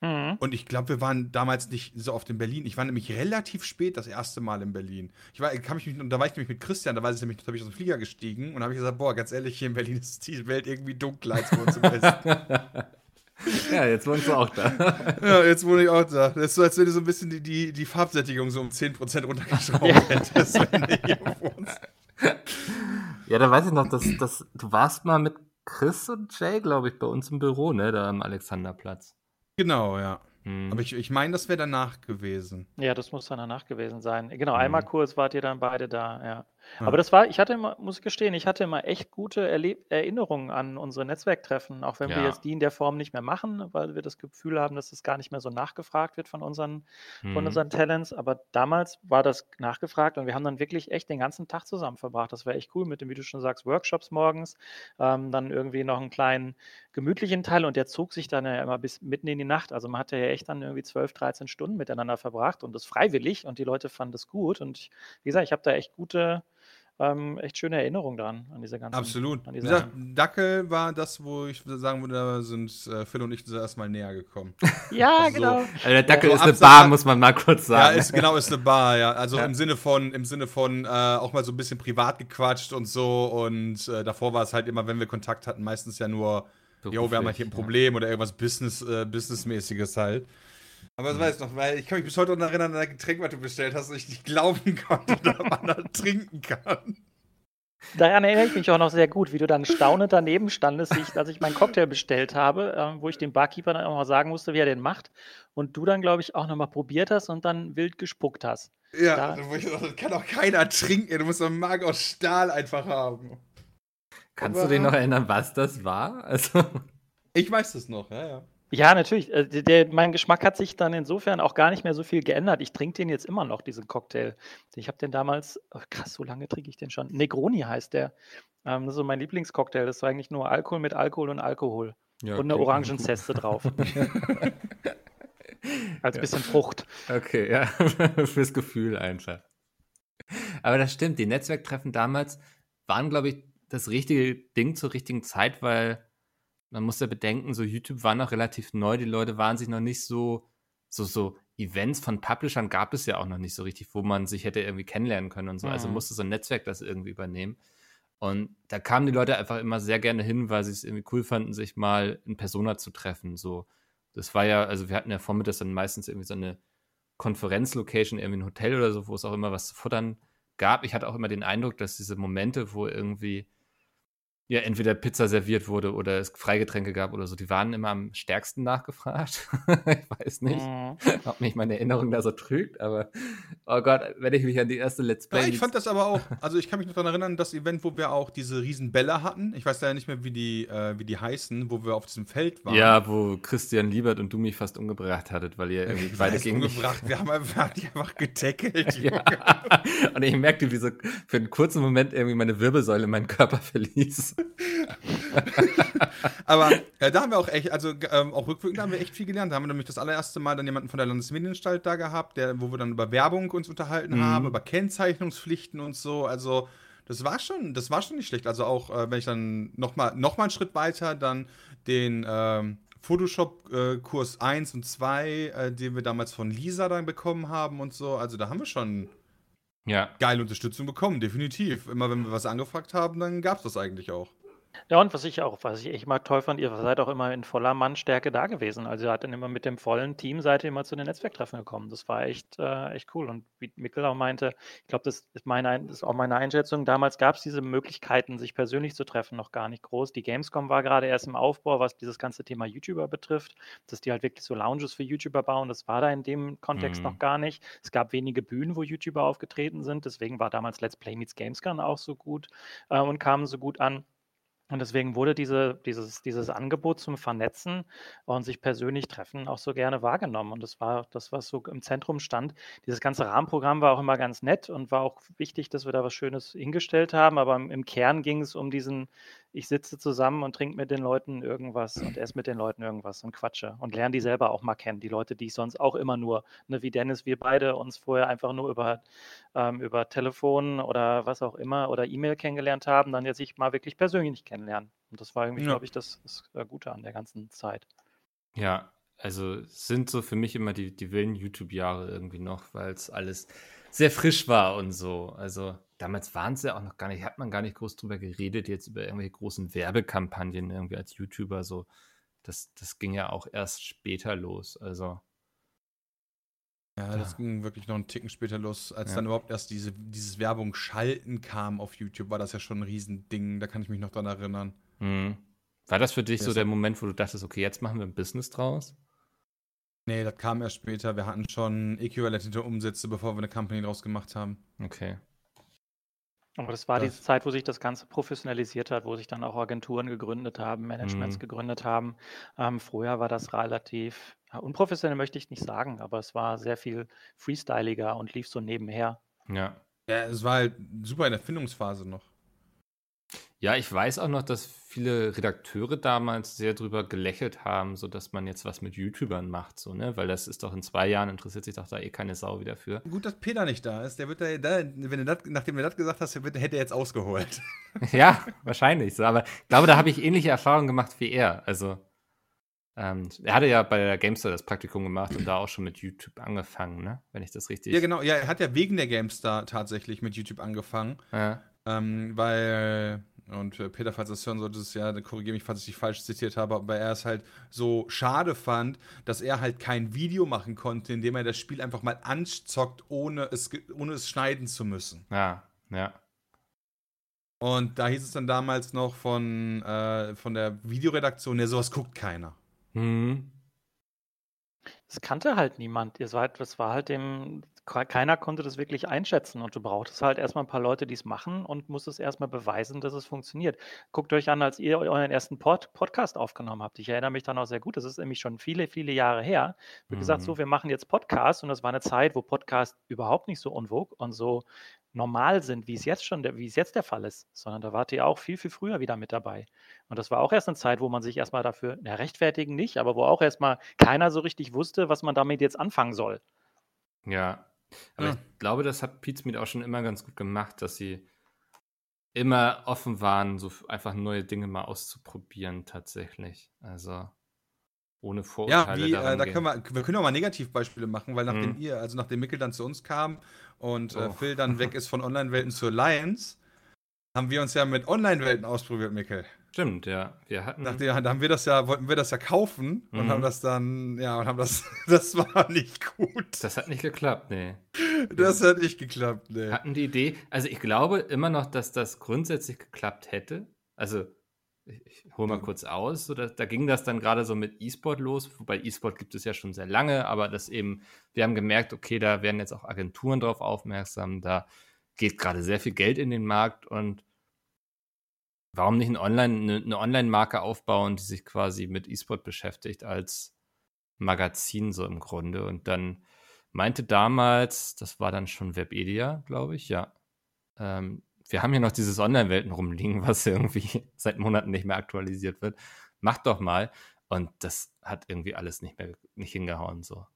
Mhm. Und ich glaube, wir waren damals nicht so oft in Berlin. Ich war nämlich relativ spät das erste Mal in Berlin. Ich war, kam ich mich, da war ich nämlich mit Christian, da war ich nämlich, da habe ich aus dem Flieger gestiegen und habe ich gesagt, boah, ganz ehrlich, hier in Berlin ist die Welt irgendwie dunkler als bei uns im Westen. Ja, jetzt wohnst du auch da. ja, jetzt wohne ich auch da. Das ist so, als wenn du so ein bisschen die, die, die Farbsättigung so um 10% runtergeschraubt ja. hättest, wenn du hier wohnst. Ja, da weiß ich noch, dass, dass du warst mal mit Chris und Jay, glaube ich, bei uns im Büro, ne, da am Alexanderplatz. Genau, ja. Mhm. Aber ich, ich meine, das wäre danach gewesen. Ja, das muss dann danach gewesen sein. Genau, mhm. einmal kurz wart ihr dann beide da, ja. Aber das war, ich hatte immer, muss ich gestehen, ich hatte immer echt gute Erleb Erinnerungen an unsere Netzwerktreffen, auch wenn ja. wir jetzt die in der Form nicht mehr machen, weil wir das Gefühl haben, dass es gar nicht mehr so nachgefragt wird von unseren, mhm. von unseren Talents. Aber damals war das nachgefragt und wir haben dann wirklich echt den ganzen Tag zusammen verbracht. Das war echt cool mit dem, wie du schon sagst, Workshops morgens, ähm, dann irgendwie noch einen kleinen gemütlichen Teil und der zog sich dann ja immer bis mitten in die Nacht. Also man hatte ja echt dann irgendwie 12, 13 Stunden miteinander verbracht und das freiwillig und die Leute fanden das gut. Und wie gesagt, ich habe da echt gute ähm, echt schöne Erinnerung dran, an diese ganzen. Absolut. An diese Wie gesagt, Dackel war das, wo ich sagen würde, da sind äh, Phil und ich erstmal näher gekommen. ja, also, genau. Also der Dackel ist eine Bar, muss man mal kurz sagen. Ja, ist, genau, ist eine Bar, ja. Also ja. im Sinne von, im Sinne von äh, auch mal so ein bisschen privat gequatscht und so. Und äh, davor war es halt immer, wenn wir Kontakt hatten, meistens ja nur, jo, wir haben halt hier ein Problem ja. oder irgendwas Business, äh, Businessmäßiges halt. Aber das weiß ich noch, weil ich kann mich bis heute noch erinnern an ein Getränk, was du bestellt hast und ich nicht glauben konnte, dass man da trinken kann. Daran erinnere ich mich auch noch sehr gut, wie du dann staunend daneben standest, ich, als ich meinen Cocktail bestellt habe, äh, wo ich dem Barkeeper dann auch mal sagen musste, wie er den macht. Und du dann, glaube ich, auch nochmal probiert hast und dann wild gespuckt hast. Ja, da, wo ich dachte, das kann auch keiner trinken. Du musst einen Magen aus Stahl einfach haben. Kannst Aber, du dich noch erinnern, was das war? Also. Ich weiß es noch, ja, ja. Ja, natürlich. Äh, der, mein Geschmack hat sich dann insofern auch gar nicht mehr so viel geändert. Ich trinke den jetzt immer noch, diesen Cocktail. Ich habe den damals, oh krass, so lange trinke ich den schon. Negroni heißt der. Ähm, das ist so mein Lieblingscocktail. Das war eigentlich nur Alkohol mit Alkohol und Alkohol. Ja, und eine Orangenzeste drauf. Als ja. bisschen Frucht. Okay, ja. Fürs Gefühl einfach. Aber das stimmt. Die Netzwerktreffen damals waren, glaube ich, das richtige Ding zur richtigen Zeit, weil man muss ja bedenken, so YouTube war noch relativ neu, die Leute waren sich noch nicht so, so, so Events von Publishern gab es ja auch noch nicht so richtig, wo man sich hätte irgendwie kennenlernen können und so. Also mhm. Also musste so ein Netzwerk das irgendwie übernehmen. Und da kamen die Leute einfach immer sehr gerne hin, weil sie es irgendwie cool fanden, sich mal in Persona zu treffen. So, das war ja, also wir hatten ja vormittags dann meistens irgendwie so eine Konferenzlocation, irgendwie ein Hotel oder so, wo es auch immer was zu futtern gab. Ich hatte auch immer den Eindruck, dass diese Momente, wo irgendwie ja entweder Pizza serviert wurde oder es Freigetränke gab oder so. Die waren immer am stärksten nachgefragt. ich weiß nicht, mhm. ob mich meine Erinnerung da so trügt, aber oh Gott, wenn ich mich an die erste Let's Play. Ja, ich fand das aber auch, also ich kann mich noch daran erinnern, das Event, wo wir auch diese riesen Bälle hatten. Ich weiß leider nicht mehr, wie die, äh, wie die heißen, wo wir auf diesem Feld waren. Ja, wo Christian Liebert und du mich fast umgebracht hattet, weil ihr irgendwie beide gegen umgebracht. Wir haben einfach, die einfach getackelt. ja. Und ich merkte, wie so für einen kurzen Moment irgendwie meine Wirbelsäule meinen Körper verließ. Aber ja, da haben wir auch echt, also ähm, auch rückwirkend haben wir echt viel gelernt. Da haben wir nämlich das allererste Mal dann jemanden von der Landesmedienanstalt da gehabt, der, wo wir dann über Werbung uns unterhalten mhm. haben, über Kennzeichnungspflichten und so. Also das war schon, das war schon nicht schlecht. Also auch, äh, wenn ich dann nochmal noch mal einen Schritt weiter dann den ähm, Photoshop-Kurs äh, 1 und 2, äh, den wir damals von Lisa dann bekommen haben und so. Also da haben wir schon ja. geile Unterstützung bekommen, definitiv. Immer wenn wir was angefragt haben, dann gab es das eigentlich auch. Ja, und was ich auch, was ich echt mal toll fand, ihr seid auch immer in voller Mannstärke da gewesen. Also ihr seid dann immer mit dem vollen Team seid ihr immer zu den Netzwerktreffen gekommen. Das war echt, äh, echt cool. Und wie Mikkel auch meinte, ich glaube, das ist meine, das ist auch meine Einschätzung. Damals gab es diese Möglichkeiten, sich persönlich zu treffen, noch gar nicht groß. Die Gamescom war gerade erst im Aufbau, was dieses ganze Thema YouTuber betrifft, dass die halt wirklich so Lounges für YouTuber bauen. Das war da in dem Kontext mhm. noch gar nicht. Es gab wenige Bühnen, wo YouTuber aufgetreten sind. Deswegen war damals Let's Play Meets Gamescom auch so gut äh, und kamen so gut an. Und deswegen wurde diese, dieses, dieses Angebot zum Vernetzen und sich persönlich treffen auch so gerne wahrgenommen. Und das war das, was so im Zentrum stand. Dieses ganze Rahmenprogramm war auch immer ganz nett und war auch wichtig, dass wir da was Schönes hingestellt haben. Aber im, im Kern ging es um diesen ich sitze zusammen und trinke mit den Leuten irgendwas und esse mit den Leuten irgendwas und quatsche und lerne die selber auch mal kennen. Die Leute, die ich sonst auch immer nur, ne, wie Dennis, wir beide uns vorher einfach nur über, ähm, über Telefon oder was auch immer oder E-Mail kennengelernt haben, dann jetzt ich mal wirklich persönlich kennenlernen. Und das war irgendwie, ja. glaube ich, das, das Gute an der ganzen Zeit. Ja, also sind so für mich immer die, die wilden YouTube-Jahre irgendwie noch, weil es alles sehr frisch war und so. Also damals waren es ja auch noch gar nicht, hat man gar nicht groß drüber geredet, jetzt über irgendwelche großen Werbekampagnen irgendwie als YouTuber so. Das, das ging ja auch erst später los. Also. Ja, das ging wirklich noch einen Ticken später los, als ja. dann überhaupt erst diese, dieses Werbung schalten kam auf YouTube, war das ja schon ein Riesending, da kann ich mich noch dran erinnern. Mhm. War das für dich ja, so der Moment, wo du dachtest, okay, jetzt machen wir ein Business draus? Nee, das kam erst später. Wir hatten schon äquivalente Umsätze, bevor wir eine Company draus gemacht haben. Okay. Aber das war das. diese Zeit, wo sich das Ganze professionalisiert hat, wo sich dann auch Agenturen gegründet haben, Managements mhm. gegründet haben. Ähm, vorher war das relativ ja, unprofessionell, möchte ich nicht sagen, aber es war sehr viel freestyliger und lief so nebenher. Ja. Ja, es war halt super in der Findungsphase noch. Ja, ich weiß auch noch, dass viele Redakteure damals sehr drüber gelächelt haben, so dass man jetzt was mit YouTubern macht, so, ne? Weil das ist doch in zwei Jahren interessiert sich doch da eh keine Sau wieder für. Gut, dass Peter nicht da ist. Der wird da, da wenn du das, nachdem du das gesagt hast, hätte er jetzt ausgeholt. ja, wahrscheinlich so. Aber ich glaube, da habe ich ähnliche Erfahrungen gemacht wie er. Also, ähm, er hatte ja bei der Gamestar das Praktikum gemacht und da auch schon mit YouTube angefangen, ne? Wenn ich das richtig. Ja, genau. Ja, er hat ja wegen der Gamestar tatsächlich mit YouTube angefangen. Ja. Ähm, weil und äh, Peter, falls du das hören solltest, ja, korrigiere mich, falls ich dich falsch zitiert habe, aber er es halt so schade fand, dass er halt kein Video machen konnte, in dem er das Spiel einfach mal anzockt, ohne es, ohne es schneiden zu müssen. Ja, ja. Und da hieß es dann damals noch von, äh, von der Videoredaktion, ja, sowas guckt keiner. Mhm. Das kannte halt niemand. Das war halt, das war halt dem, keiner konnte das wirklich einschätzen und du brauchtest halt erstmal ein paar Leute, die es machen und musstest erstmal beweisen, dass es funktioniert. Guckt euch an, als ihr euren ersten Pod Podcast aufgenommen habt. Ich erinnere mich dann auch sehr gut, das ist nämlich schon viele, viele Jahre her. Wie mhm. gesagt, so, wir machen jetzt Podcast und das war eine Zeit, wo Podcast überhaupt nicht so unwog und so normal sind, wie es jetzt schon, wie es jetzt der Fall ist, sondern da wart ihr auch viel, viel früher wieder mit dabei. Und das war auch erst eine Zeit, wo man sich erstmal dafür, na, rechtfertigen nicht, aber wo auch erstmal keiner so richtig wusste, was man damit jetzt anfangen soll. Ja, aber ja. ich glaube, das hat Pizmeet auch schon immer ganz gut gemacht, dass sie immer offen waren, so einfach neue Dinge mal auszuprobieren, tatsächlich. Also ohne Vorurteile. Ja, wie, äh, da können wir, wir können auch mal Negativbeispiele machen, weil nachdem mhm. ihr, also nachdem Mikkel dann zu uns kam und äh, oh. Phil dann weg ist von Online-Welten zur Alliance, haben wir uns ja mit Online-Welten ausprobiert, Mikkel. Stimmt, ja. Wir hatten. Nachdem, da haben wir das ja, wollten wir das ja kaufen und mhm. haben das dann, ja, und haben das, das war nicht gut. Das hat nicht geklappt, nee. Das hat nicht geklappt, nee. Hatten die Idee, also ich glaube immer noch, dass das grundsätzlich geklappt hätte. Also, ich, ich hole mal kurz aus, so, da, da ging das dann gerade so mit E-Sport los, wobei E-Sport gibt es ja schon sehr lange, aber das eben, wir haben gemerkt, okay, da werden jetzt auch Agenturen drauf aufmerksam, da geht gerade sehr viel Geld in den Markt und warum nicht ein Online, eine, eine Online-Marke aufbauen, die sich quasi mit E-Sport beschäftigt als Magazin so im Grunde. Und dann meinte damals, das war dann schon Webedia, glaube ich, ja. Ähm, wir haben hier noch dieses Online-Welten rumliegen, was irgendwie seit Monaten nicht mehr aktualisiert wird. Macht doch mal. Und das hat irgendwie alles nicht mehr nicht hingehauen so.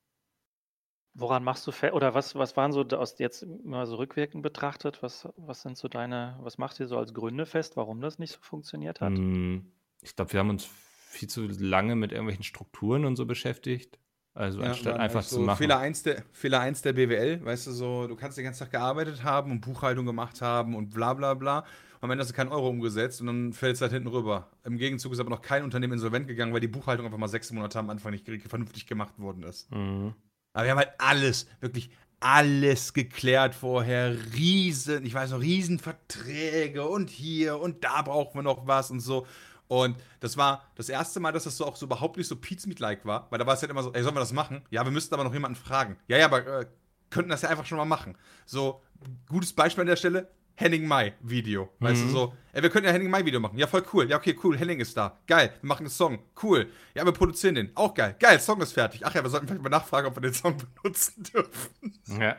Woran machst du fest, oder was, was waren so aus jetzt mal so rückwirkend betrachtet, was, was sind so deine, was macht ihr so als Gründe fest, warum das nicht so funktioniert hat? Hm, ich glaube, wir haben uns viel zu lange mit irgendwelchen Strukturen und so beschäftigt. Also ja, anstatt einfach so zu machen. Fehler 1, der, Fehler 1 der BWL, weißt du, so, du kannst den ganzen Tag gearbeitet haben und Buchhaltung gemacht haben und bla bla bla. Und am Ende hast du keinen Euro umgesetzt und dann fällt es halt hinten rüber. Im Gegenzug ist aber noch kein Unternehmen insolvent gegangen, weil die Buchhaltung einfach mal sechs Monate am Anfang nicht vernünftig gemacht worden ist. Mhm. Aber wir haben halt alles, wirklich alles geklärt vorher. Riesen, ich weiß noch, Riesenverträge und hier und da brauchen wir noch was und so. Und das war das erste Mal, dass das so auch so überhaupt nicht so Pizmeet-like war, weil da war es halt immer so, ey, sollen wir das machen? Ja, wir müssten aber noch jemanden fragen. Ja, ja, aber äh, könnten das ja einfach schon mal machen. So, gutes Beispiel an der Stelle, Henning Mai Video. Weißt mhm. du so, ey, wir können ja Henning Mai Video machen. Ja, voll cool. Ja, okay, cool. Henning ist da. Geil. Wir machen einen Song. Cool. Ja, wir produzieren den. Auch geil. Geil, Song ist fertig. Ach ja, wir sollten vielleicht mal nachfragen, ob wir den Song benutzen dürfen. Ja.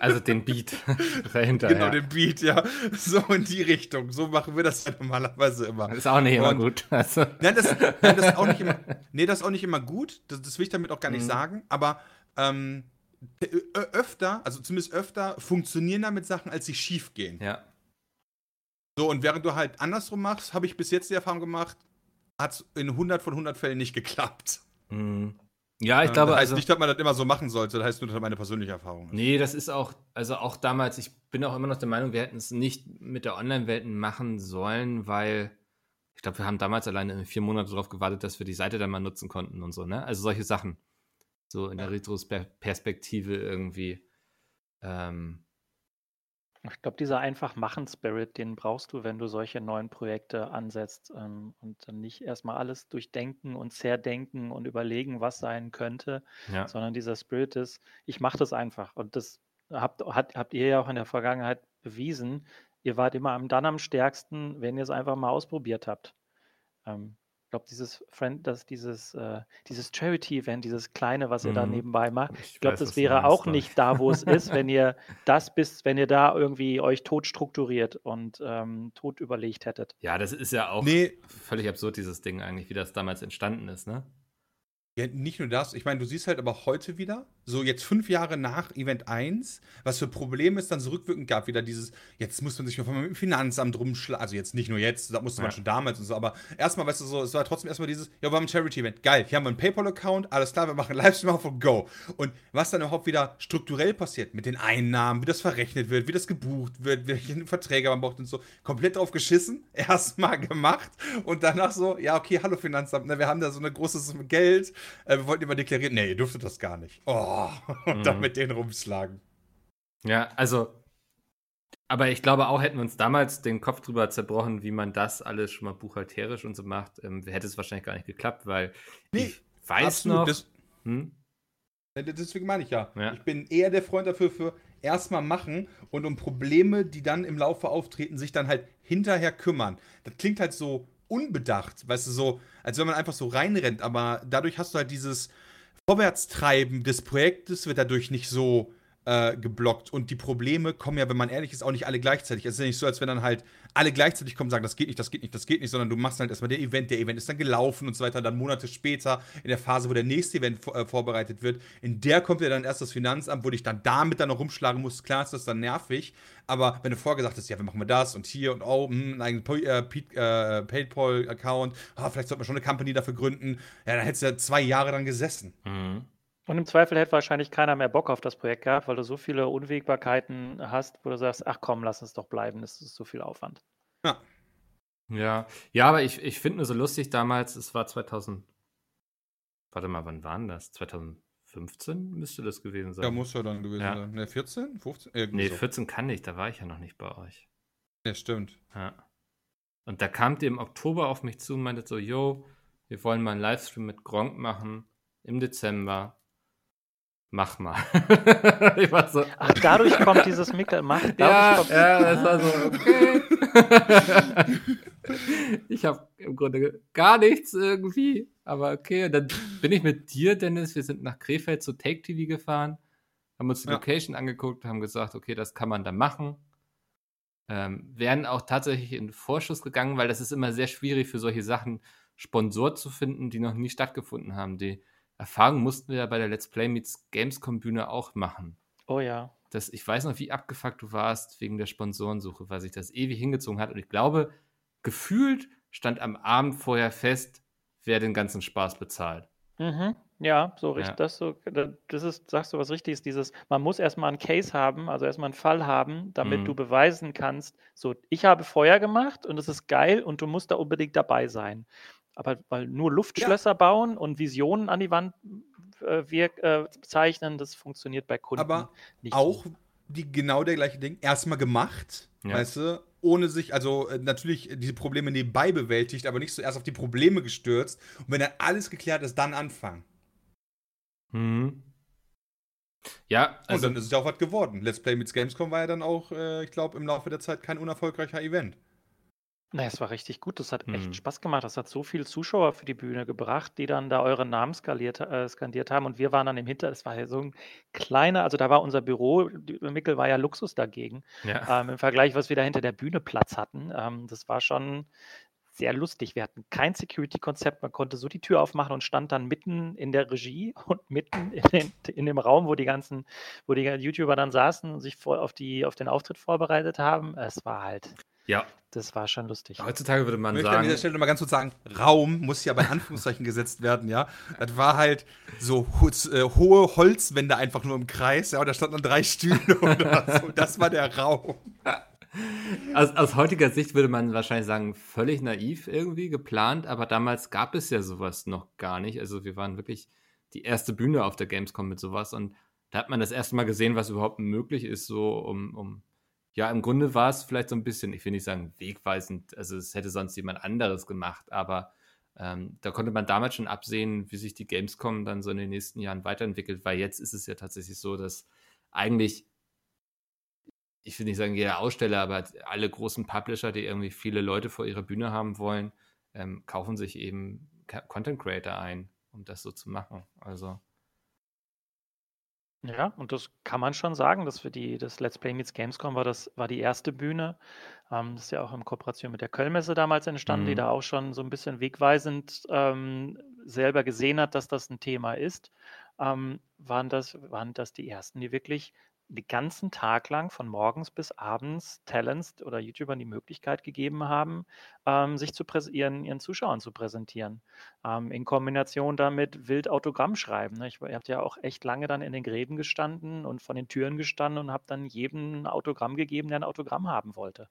Also den Beat dahinter. Genau, ja. den Beat, ja. So in die Richtung. So machen wir das ja normalerweise immer. Das ist auch nicht immer Und, gut. Also. Nein, das, nein, das ist auch nicht immer. Nee, das ist auch nicht immer gut. Das, das will ich damit auch gar nicht mhm. sagen. Aber ähm, öfter, also zumindest öfter, funktionieren damit Sachen, als sie schief gehen. Ja. So, und während du halt andersrum machst, habe ich bis jetzt die Erfahrung gemacht, hat es in 100 von 100 Fällen nicht geklappt. Mhm. Ja, ich Ja, glaube, das heißt also, nicht, dass man das immer so machen sollte, das heißt nur, dass das meine persönliche Erfahrung ist. nee, das ist auch, also auch damals, ich bin auch immer noch der Meinung, wir hätten es nicht mit der Online-Welt machen sollen, weil ich glaube, wir haben damals alleine vier Monate darauf gewartet, dass wir die Seite dann mal nutzen konnten und so, ne? Also solche Sachen. So in der Retrospektive irgendwie. Ähm, Ich glaube, dieser einfach machen Spirit, den brauchst du, wenn du solche neuen Projekte ansetzt ähm, und dann nicht erstmal alles durchdenken und zerdenken und überlegen, was sein könnte, ja. sondern dieser Spirit ist, ich mache das einfach. Und das habt, hat, habt ihr ja auch in der Vergangenheit bewiesen. Ihr wart immer am, dann am stärksten, wenn ihr es einfach mal ausprobiert habt. Ähm, glaube, dieses Friend, das, dieses, äh, dieses Charity-Event, dieses kleine, was ihr da Mhm. nebenbei macht, Ich ich glaube, das wäre auch nicht da, wo es ist, wenn ihr das bis, wenn ihr da irgendwie euch tot strukturiert und ähm, tot überlegt hättet. ja, das ist ja auch Nee, völlig absurd, dieses Ding eigentlich, wie das damals entstanden ist, ne? Ja, nicht nur das. Ich meine, du siehst halt aber heute wieder, so jetzt fünf Jahre nach Event 1, was für Probleme es dann so rückwirkend gab. Wieder dieses, jetzt muss man sich mal mit dem Finanzamt rumschlagen. Also jetzt nicht nur jetzt, da musste man Ja. schon damals und so. Aber erstmal, weißt du, so, es war trotzdem erstmal dieses, ja, wir haben ein Charity-Event. Geil, hier haben wir einen PayPal-Account, alles klar, wir machen Livestream auf und go. Und was dann überhaupt wieder strukturell passiert, mit den Einnahmen, wie das verrechnet wird, wie das gebucht wird, welche Verträge man braucht und so, komplett drauf geschissen, erstmal gemacht und danach so, ja, okay, hallo Finanzamt, ne, wir haben da so ein großes Geld, äh, wir wollten immer deklarieren, nee, ihr dürftet das gar nicht. Oh, und dann Mhm. mit denen rumschlagen. Ja, also, aber ich glaube auch, hätten wir uns damals den Kopf drüber zerbrochen, wie man das alles schon mal buchhalterisch und so macht, ähm, hätte es wahrscheinlich gar nicht geklappt, weil Nee, ich weiß noch. das, hm? deswegen meine ich ja. Ja. Ich bin eher der Freund dafür, für erstmal machen und um Probleme, die dann im Laufe auftreten, sich dann halt hinterher kümmern. Das klingt halt so unbedacht, weißt du, so, als wenn man einfach so reinrennt, aber dadurch hast du halt dieses Vorwärtstreiben des Projektes wird dadurch nicht so äh, geblockt und die Probleme kommen ja, wenn man ehrlich ist, auch nicht alle gleichzeitig. Es ist ja nicht so, als wenn dann halt alle gleichzeitig kommen und sagen, das geht nicht, das geht nicht, das geht nicht, sondern du machst halt erstmal der Event, der Event ist dann gelaufen und so weiter, dann Monate später in der Phase, wo der nächste Event äh, vorbereitet wird, in der kommt ja dann erst das Finanzamt, wo dich dann damit dann noch rumschlagen musst, klar ist das dann nervig, aber wenn du vorher gesagt hast, ja, wir machen wir das und hier und oh, hm, einen eigenen äh, äh, PayPal-Account, ah, vielleicht sollte man schon eine Company dafür gründen, ja, dann hättest du ja zwei Jahre dann gesessen. Mhm. Und im Zweifel hätte wahrscheinlich keiner mehr Bock auf das Projekt gehabt, weil du so viele Unwägbarkeiten hast, wo du sagst, ach komm, lass es doch bleiben, das ist so viel Aufwand. Ja, ja, aber ich, ich finde nur so lustig damals, es war 2000, warte mal, wann waren das? 2015 müsste das gewesen sein. Ja, muss ja dann gewesen Ja. sein. Ne, 14? 15? Irgendwie nee, so. 14 kann nicht, da war ich ja noch nicht bei euch. Ja, stimmt. Ja. Und da kamt ihr im Oktober auf mich zu und meinte so, yo, wir wollen mal einen Livestream mit Gronk machen im Dezember. Mach mal. ich war so, Ach, dadurch kommt dieses Mickel, mach, dadurch ja, kommt, ja, das war so, okay. ich habe im Grunde gar nichts irgendwie, aber okay. Und dann bin ich mit dir, Dennis, wir sind nach Krefeld zu Take TV gefahren, haben uns die Ja. Location angeguckt, haben gesagt, okay, das kann man da machen. Ähm, wären auch tatsächlich in Vorschuss gegangen, weil das ist immer sehr schwierig für solche Sachen, Sponsor zu finden, die noch nie stattgefunden haben. Die Erfahrung mussten wir ja bei der Let's Play Meets Gamescom Bühne auch machen oh ja. das, ich weiß noch, wie abgefuckt du warst wegen der Sponsorensuche, weil sich das ewig hingezogen hat. Und ich glaube, gefühlt stand am Abend vorher fest, wer den ganzen Spaß bezahlt. Mhm. Ja, so Ja. richtig. Das, so, da- das ist, sagst du was Richtiges, dieses, man muss erstmal einen Case haben, also erstmal einen Fall haben, damit Mhm. du beweisen kannst, so, ich habe Feuer gemacht und es ist geil und du musst da unbedingt dabei sein. Aber weil nur Luftschlösser bauen und Visionen an die Wand äh, wirk, äh, zeichnen, das funktioniert bei Kunden Aber nicht auch so. die genau der gleiche Ding. Erstmal gemacht, Ja. weißt du, ohne sich, also äh, natürlich diese Probleme nebenbei bewältigt, aber nicht zuerst auf die Probleme gestürzt. Und wenn dann alles geklärt ist, dann anfangen. Mhm. Ja, Und also dann ist es ja auch was geworden. Let's Play mit Gamescom war ja dann auch, äh, ich glaube, im Laufe der Zeit kein unerfolgreicher Event. Na, es war richtig gut. Das hat Mhm. echt Spaß gemacht. Das hat so viele Zuschauer für die Bühne gebracht, die dann da eure Namen skaliert, äh, skandiert haben. Und wir waren dann im Hinter. Es war ja so ein kleiner, also da war unser Büro, die- Mickel war ja Luxus dagegen. ja. Ähm, Im Vergleich, was wir da hinter der Bühne Platz hatten. Ähm, das war schon sehr lustig. Wir hatten kein Security-Konzept. Man konnte so die Tür aufmachen und stand dann mitten in der Regie und mitten in, den, in dem Raum, wo die ganzen, wo die YouTuber dann saßen und sich vor, auf, die, auf den Auftritt vorbereitet haben. Es war halt Ja. Das war schon lustig. Heutzutage würde man Ich möchte sagen. an dieser Stelle mal ganz kurz sagen, Raum muss ja bei Anführungszeichen gesetzt werden, ja. Das war halt so ho- äh, hohe Holzwände einfach nur im Kreis, ja, und da standen dann drei Stühle oder so. Das war der Raum. Aus, aus heutiger Sicht würde man wahrscheinlich sagen, völlig naiv irgendwie geplant, aber damals gab es ja sowas noch gar nicht. Also wir waren wirklich die erste Bühne auf der Gamescom mit sowas und da hat man das erste Mal gesehen, was überhaupt möglich ist, so um, um ja, im Grunde war es vielleicht so ein bisschen, ich will nicht sagen wegweisend, also es hätte sonst jemand anderes gemacht, aber ähm, da konnte man damals schon absehen, wie sich die Gamescom dann so in den nächsten Jahren weiterentwickelt, weil jetzt ist es ja tatsächlich so, dass eigentlich ich will nicht sagen jeder Aussteller, aber alle großen Publisher, die irgendwie viele Leute vor ihrer Bühne haben wollen, ähm, kaufen sich eben Content Creator ein, um das so zu machen. Also Ja, und das kann man schon sagen, dass wir die, das Let's Play Meets Gamescom war, das war die erste Bühne. Ähm, das ist ja auch in Kooperation mit der Kölnmesse damals entstanden, die Mhm. da auch schon so ein bisschen wegweisend ähm, selber gesehen hat, dass das ein Thema ist. Ähm, waren das, waren das die ersten, die wirklich den ganzen Tag lang von morgens bis abends Talents oder YouTubern die Möglichkeit gegeben haben, ähm, sich zu ihren, ihren Zuschauern zu präsentieren. Ähm, in Kombination damit wild Autogramm schreiben. Ne? Ich, ihr habt ja auch echt lange dann in den Gräben gestanden und von den Türen gestanden und habt dann jedem ein Autogramm gegeben, der ein Autogramm haben wollte.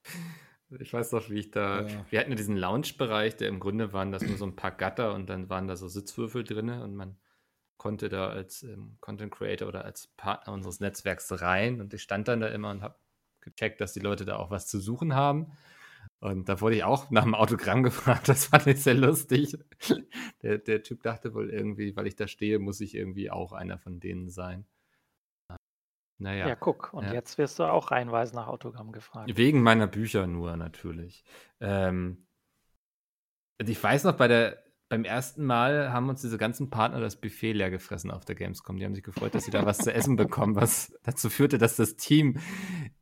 ich weiß noch, wie ich da. Ja. Wir hatten ja diesen Lounge-Bereich, der im Grunde waren das nur so ein paar Gatter und dann waren da so Sitzwürfel drin und man konnte da als ähm, Content Creator oder als Partner unseres Netzwerks rein und ich stand dann da immer und habe gecheckt, dass die Leute da auch was zu suchen haben. Und da wurde ich auch nach dem Autogramm gefragt. Das fand ich sehr lustig. Der, der Typ dachte wohl irgendwie, weil ich da stehe, muss ich irgendwie auch einer von denen sein. Naja. Ja, guck. Und Ja. jetzt wirst du auch reihenweise nach Autogramm gefragt. Wegen meiner Bücher nur, natürlich. Ähm, ich weiß noch, bei der, beim ersten Mal haben uns diese ganzen Partner das Buffet leer gefressen auf der Gamescom. Die haben sich gefreut, dass sie da was zu essen bekommen, was dazu führte, dass das Team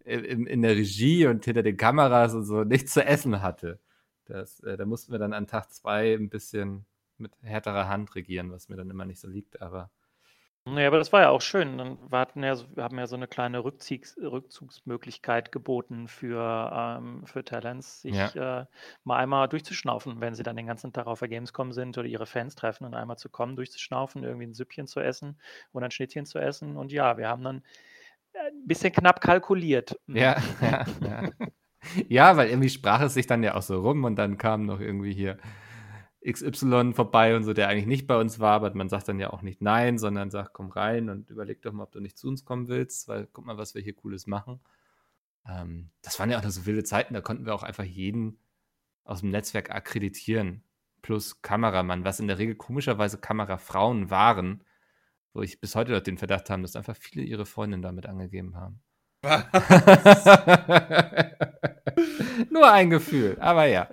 in, in der Regie und hinter den Kameras und so nichts zu essen hatte. Das, äh, da mussten wir dann an Tag zwei ein bisschen mit härterer Hand regieren, was mir dann immer nicht so liegt, aber Nee, aber das war ja auch schön. Dann wir hatten ja, wir haben ja so eine kleine Rückziegs Rückzugsmöglichkeit geboten für, ähm, für Talents, sich äh, mal einmal durchzuschnaufen, wenn sie dann den ganzen Tag auf der Gamescom sind oder ihre Fans treffen und einmal zu kommen, durchzuschnaufen, irgendwie ein Süppchen zu essen oder ein Schnittchen zu essen. Und ja, wir haben dann äh, ein bisschen knapp kalkuliert. Ja, ja, ja. Ja, weil irgendwie sprach es sich dann ja auch so rum und dann kam noch irgendwie hier XY vorbei und so, der eigentlich nicht bei uns war, aber man sagt dann ja auch nicht nein, sondern sagt, komm rein und überleg doch mal, ob du nicht zu uns kommen willst, weil guck mal, was wir hier Cooles machen. Ähm, das waren ja auch noch so wilde Zeiten, da konnten wir auch einfach jeden aus dem Netzwerk akkreditieren, plus Kameramann, was in der Regel komischerweise Kamerafrauen waren, wo ich bis heute noch den Verdacht habe, dass einfach viele ihre Freundinnen damit angegeben haben. Nur ein Gefühl, aber ja.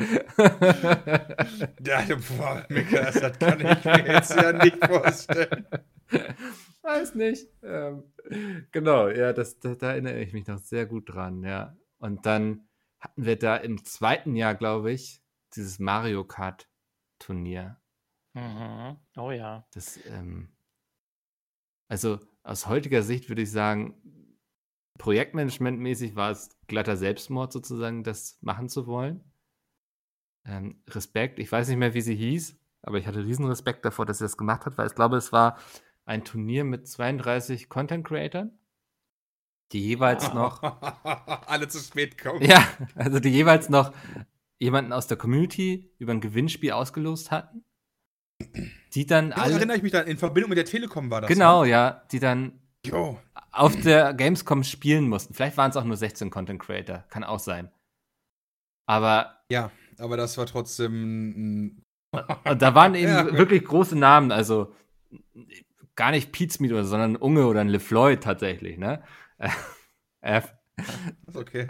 Ja, boah, Mikas, das kann ich mir jetzt ja nicht vorstellen. Weiß nicht. Ähm, genau, ja, das, da, da erinnere ich mich noch sehr gut dran, ja. Und dann hatten wir da im zweiten Jahr, glaube ich, dieses Mario Kart Turnier. Mhm. Oh ja. Das, ähm, also aus heutiger Sicht würde ich sagen, Projektmanagementmäßig war es glatter Selbstmord sozusagen, das machen zu wollen. Ähm, Respekt, ich weiß nicht mehr, wie sie hieß, aber ich hatte riesen Respekt davor, dass sie das gemacht hat, weil ich glaube, es war ein Turnier mit 32 Content Creatern, die jeweils noch Alle zu spät kommen. ja, also die jeweils noch jemanden aus der Community über ein Gewinnspiel ausgelost hatten. Die dann Das alle. erinnere ich mich dann, in Verbindung mit der Telekom war das. Genau, ne? ja, die dann Jo. Auf der Gamescom spielen mussten. Vielleicht waren es auch nur 16 Content Creator, kann auch sein. Aber Ja, aber das war trotzdem. da waren eben Ja, wirklich große Namen, also gar nicht Pizmeet oder so, sondern Unge oder ein LeFloid tatsächlich, ne? Äh, ist okay.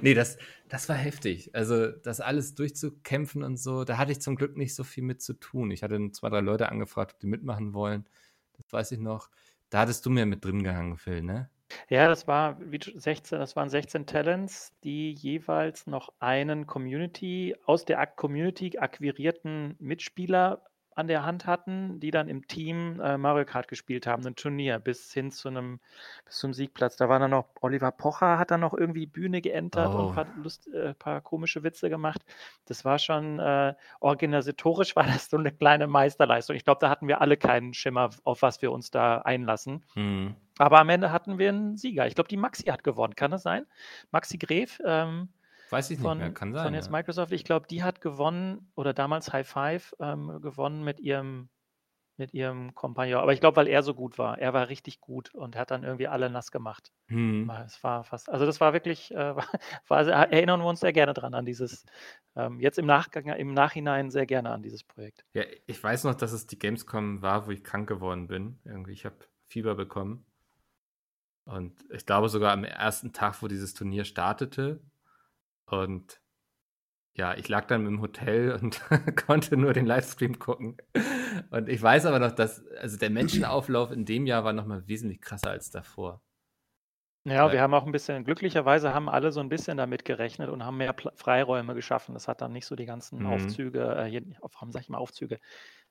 nee, das, das war heftig. Also, das alles durchzukämpfen und so, da hatte ich zum Glück nicht so viel mit zu tun. Ich hatte zwei, drei Leute angefragt, ob die mitmachen wollen. Das weiß ich noch. Da hattest du mir mit drin gehangen, Phil, ne? Ja, das war wie du- 16, das waren 16 Talents, die jeweils noch einen Community, aus der Community akquirierten Mitspieler an der Hand hatten, die dann im Team äh, Mario Kart gespielt haben, ein Turnier bis hin zu einem bis zum Siegplatz. Da war dann noch Oliver Pocher, hat dann noch irgendwie Bühne geentert Oh. und hat Lust, äh, paar komische Witze gemacht. Das war schon äh, organisatorisch war das so eine kleine Meisterleistung. Ich glaube, da hatten wir alle keinen Schimmer, auf was wir uns da einlassen. Hm. Aber am Ende hatten wir einen Sieger. Ich glaube, die Maxi hat gewonnen. Kann das sein? Maxi Gref ähm, Weiß ich nicht von, mehr, kann sein. von jetzt ja. Microsoft. Ich glaube, die hat gewonnen oder damals High Five ähm, gewonnen mit ihrem mit ihrem Kompagnon. Aber ich glaube, weil er so gut war. Er war richtig gut und hat dann irgendwie alle nass gemacht. Hm. Es war fast, also das war wirklich, äh, war, erinnern wir uns sehr gerne dran an dieses, ähm, jetzt im Nachgang, im Nachhinein sehr gerne an dieses Projekt. Ja, ich weiß noch, dass es die Gamescom war, wo ich krank geworden bin. Irgendwie, ich habe Fieber bekommen. Und ich glaube sogar am ersten Tag, wo dieses Turnier startete. Und ja, ich lag dann im Hotel und konnte nur den Livestream gucken. Und ich weiß aber noch, dass, also der Menschenauflauf in dem Jahr war nochmal wesentlich krasser als davor. Ja, Ja. wir haben auch ein bisschen, glücklicherweise haben alle so ein bisschen damit gerechnet und haben mehr Pla Freiräume geschaffen. Das hat dann nicht so die ganzen Mhm. Aufzüge, äh, hier, warum sag ich mal Aufzüge?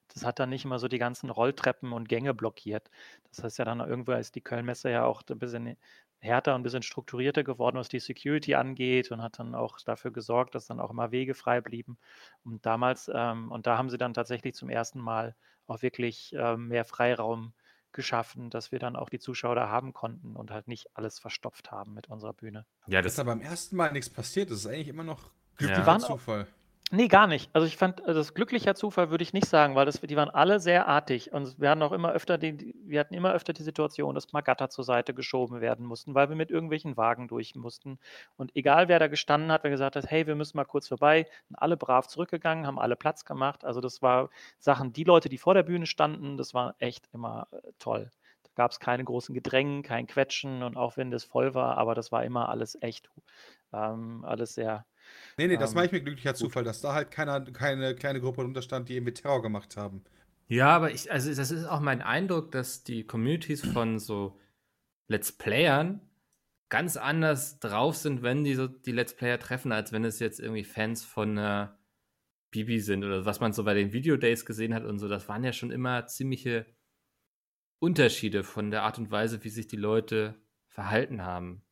Das hat dann nicht immer so die ganzen Rolltreppen und Gänge blockiert. Das heißt ja dann irgendwo ist die Kölnmesse ja auch ein bisschen härter und ein bisschen strukturierter geworden, was die Security angeht und hat dann auch dafür gesorgt, dass dann auch immer Wege frei blieben. Und damals, ähm, und da haben sie dann tatsächlich zum ersten Mal auch wirklich ähm, mehr Freiraum geschaffen, dass wir dann auch die Zuschauer da haben konnten und halt nicht alles verstopft haben mit unserer Bühne. Ja, Dass das da beim ersten Mal nichts passiert, das ist eigentlich immer noch Ja. glücklicher Die waren auch- Zufall. Nee, gar nicht. Also ich fand, also das glücklicher Zufall würde ich nicht sagen, weil das, die waren alle sehr artig und wir hatten auch immer öfter die, wir hatten immer öfter die Situation, dass mal Gatter zur Seite geschoben werden mussten, weil wir mit irgendwelchen Wagen durch mussten. Und egal wer da gestanden hat, wer gesagt hat, hey, wir müssen mal kurz vorbei, sind alle brav zurückgegangen, haben alle Platz gemacht. Also das war Sachen, die Leute, die vor der Bühne standen, das war echt immer äh, toll. Da gab es keine großen Gedrängen, kein Quetschen und auch wenn das voll war, aber das war immer alles echt, ähm, alles sehr, Nee, nee, das Ähm, mache ich mir glücklicher Zufall, dass da halt keiner, keine kleine Gruppe drunter stand, die irgendwie Terror gemacht haben. Ja, aber ich, also das ist auch mein Eindruck, dass die Communities von so Let's Playern ganz anders drauf sind, wenn die so die Let's Player treffen, als wenn es jetzt irgendwie Fans von einer Bibi sind oder was man so bei den Video Days gesehen hat und so. Das waren ja schon immer ziemliche Unterschiede von der Art und Weise, wie sich die Leute verhalten haben.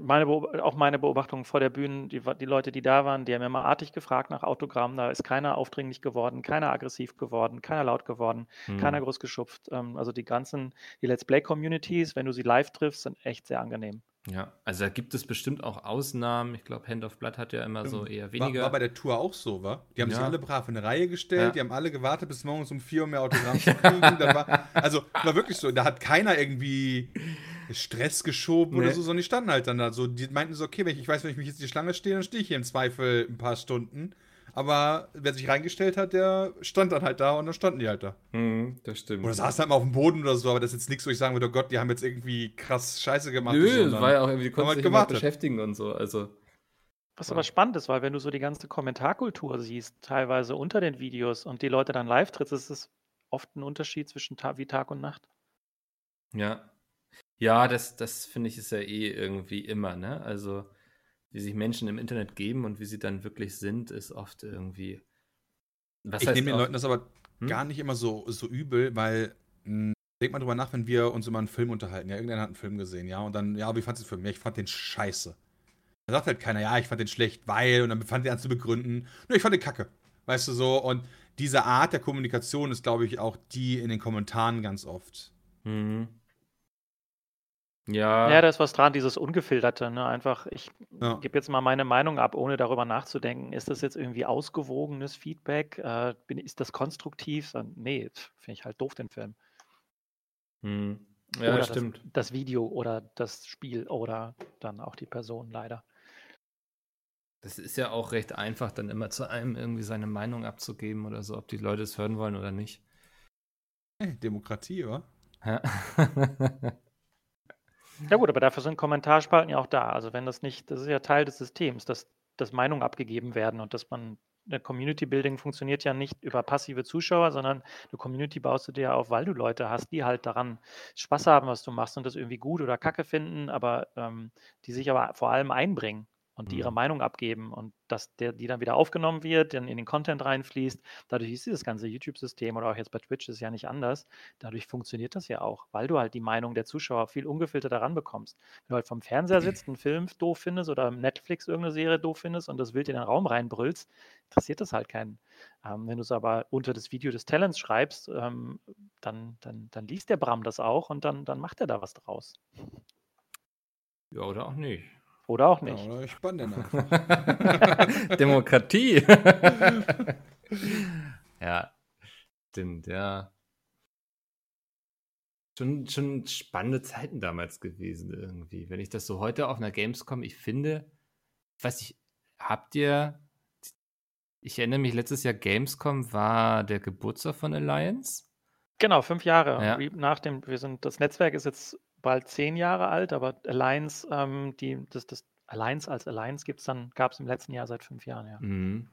Meine auch meine Beobachtung vor der Bühne, die, die Leute, die da waren, die haben immer artig gefragt nach Autogramm. Da ist keiner aufdringlich geworden, keiner aggressiv geworden, keiner laut geworden, Hm. keiner groß geschupft. Ähm, also die ganzen, die Let's Play-Communities, wenn du sie live triffst, sind echt sehr angenehm. Ja, also da gibt es bestimmt auch Ausnahmen. Ich glaube, Hand of Blood hat ja immer so eher War, weniger. war bei der Tour auch so, wa? Die haben sich Ja. alle brav in eine Reihe gestellt, Ja. die haben alle gewartet bis morgens um vier, um mehr Autogramm zu kriegen. War, also war wirklich so, da hat keiner irgendwie Stress geschoben oder Nee. so, sondern die standen halt dann da so. Die meinten so, okay, wenn ich, ich weiß, wenn ich mich jetzt in die Schlange stehe, dann stehe ich hier im Zweifel ein paar Stunden. Aber wer sich reingestellt hat, der stand dann halt da und dann standen die halt da. Hm, das stimmt. Oder saßen halt mal auf dem Boden oder so, aber das ist jetzt nichts, wo ich sagen würde, oh Gott, die haben jetzt irgendwie krass Scheiße gemacht. Nö, sondern- war ja auch irgendwie, die konnten halt sich immer gewartet. beschäftigen und so. Also, Was aber spannend ist, weil wenn du so die ganze Kommentarkultur siehst, teilweise unter den Videos und die Leute dann live trittst, ist es oft ein Unterschied zwischen Ta wie Tag und Nacht. ja. Ja, das, das finde ich ist ja eh irgendwie immer, ne? Also, wie sich Menschen im Internet geben und wie sie dann wirklich sind, ist oft irgendwie. Was ich nehme den Leuten das aber Hm? gar nicht immer so, so übel, weil mh, denk mal drüber nach, wenn wir uns über einen Film unterhalten. Ja, irgendeiner hat einen Film gesehen, ja, und dann, ja, wie fandest du den Film? Ja, ich fand den scheiße. Da sagt halt keiner, ja, ich fand den schlecht, weil, und dann fand der an zu begründen, nö, ich fand den kacke. Weißt du so, und diese Art der Kommunikation ist, glaube ich, auch die in den Kommentaren ganz oft. Mhm. Ja, Ja, da ist was dran, dieses Ungefilterte. Ne? Einfach, ich Ja. gebe jetzt mal meine Meinung ab, ohne darüber nachzudenken. Ist das jetzt irgendwie ausgewogenes Feedback? Äh, bin, ist das konstruktiv? Nee, finde ich halt doof, den Film. mhm. ja oder stimmt. Das, das Video oder das Spiel oder dann auch die Person leider. Das ist ja auch recht einfach, dann immer zu einem irgendwie seine Meinung abzugeben oder so, ob die Leute es hören wollen oder nicht. Hey, Demokratie, wa? Ja. Gut, aber dafür sind Kommentarspalten ja auch da. Also wenn das nicht, das ist ja Teil des Systems, dass, dass Meinungen abgegeben werden und dass man, eine Community Building funktioniert ja nicht über passive Zuschauer, sondern eine Community baust du dir ja auf, weil du Leute hast, die halt daran Spaß haben, was du machst und das irgendwie gut oder kacke finden, aber ähm, die sich aber vor allem einbringen. Und die ihre Mhm. Meinung abgeben und dass der, die dann wieder aufgenommen wird, dann in den Content reinfließt. Dadurch ist dieses ganze YouTube-System oder auch jetzt bei Twitch ist ja nicht anders. Dadurch funktioniert das ja auch, weil du halt die Meinung der Zuschauer viel ungefilterter daran bekommst. Wenn du halt vom Fernseher sitzt, einen Film doof findest oder Netflix irgendeine Serie doof findest und das wild in den Raum reinbrüllst, interessiert das halt keinen. Ähm, wenn du es aber unter das Video des Talents schreibst, ähm, dann, dann, dann liest der Bram das auch und dann, dann macht er da was draus. Ja, oder auch nicht. Oder auch Ja, nicht. oder ich spann den einfach. Demokratie. ja, stimmt, ja. Schon, schon spannende Zeiten damals gewesen irgendwie. Wenn ich das so heute auf einer Gamescom, ich finde, ich weiß nicht, habt ihr, ich erinnere mich, letztes Jahr Gamescom war der Geburtstag von Alliance. Genau, fünf Jahre. Ja. Nach dem, wir sind, das Netzwerk ist jetzt bald zehn Jahre alt, aber Alliance, ähm, die, das, das Alliance als Alliance gibt's dann, gab es im letzten Jahr seit fünf Jahren, ja. Mhm.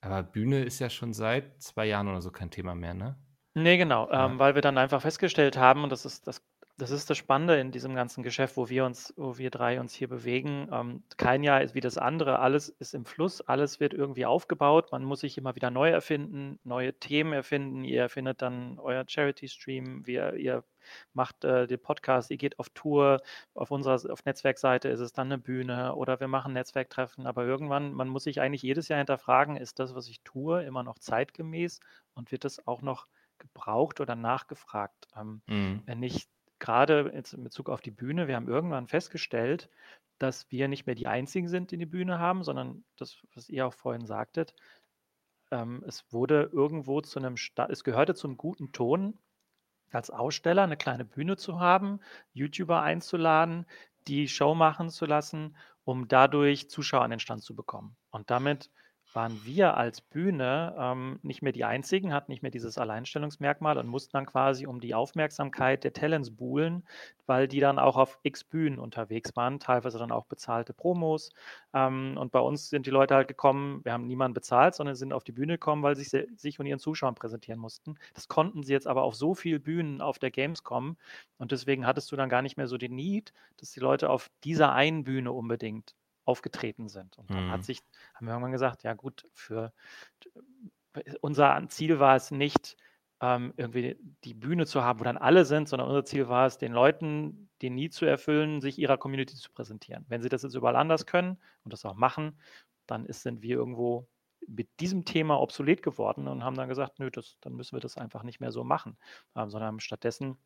Aber Bühne ist ja schon seit zwei Jahren oder so kein Thema mehr, ne? Nee, genau, Ja. ähm, weil wir dann einfach festgestellt haben, und das ist das, das ist das Spannende in diesem ganzen Geschäft, wo wir uns, wo wir drei uns hier bewegen. Ähm, kein Jahr ist wie das andere, alles ist im Fluss, alles wird irgendwie aufgebaut. Man muss sich immer wieder neu erfinden, neue Themen erfinden. Ihr erfindet dann euer Charity-Stream, wir, ihr macht äh, den Podcast, ihr geht auf Tour. Auf unserer auf Netzwerkseite ist es dann eine Bühne oder wir machen Netzwerktreffen. Aber irgendwann, man muss sich eigentlich jedes Jahr hinterfragen, ist das, was ich tue, immer noch zeitgemäß und wird das auch noch gebraucht oder nachgefragt. Ähm, Mhm. wenn nicht gerade jetzt in Bezug auf die Bühne, wir haben irgendwann festgestellt, dass wir nicht mehr die Einzigen sind, die die Bühne haben, sondern das, was ihr auch vorhin sagtet, ähm, es wurde irgendwo zu einem, Sta es gehörte zum guten Ton, als Aussteller eine kleine Bühne zu haben, YouTuber einzuladen, die Show machen zu lassen, um dadurch Zuschauer an den Stand zu bekommen. Und damit waren wir als Bühne ähm, nicht mehr die Einzigen, hatten nicht mehr dieses Alleinstellungsmerkmal und mussten dann quasi um die Aufmerksamkeit der Talents buhlen, weil die dann auch auf x Bühnen unterwegs waren, teilweise dann auch bezahlte Promos. Ähm, und bei uns sind die Leute halt gekommen, wir haben niemanden bezahlt, sondern sind auf die Bühne gekommen, weil sie sich, und ihren Zuschauern präsentieren mussten. Das konnten sie jetzt aber auf so vielen Bühnen auf der Gamescom und deswegen hattest du dann gar nicht mehr so den Need, dass die Leute auf dieser einen Bühne unbedingt aufgetreten sind. Und dann Mhm. hat sich, haben wir irgendwann gesagt, ja gut, für unser Ziel war es nicht, ähm, irgendwie die Bühne zu haben, wo dann alle sind, sondern unser Ziel war es, den Leuten den Need zu erfüllen, sich ihrer Community zu präsentieren. Wenn sie das jetzt überall anders können und das auch machen, dann ist, sind wir irgendwo mit diesem Thema obsolet geworden und haben dann gesagt, nö, das, dann müssen wir das einfach nicht mehr so machen, ähm, sondern haben stattdessen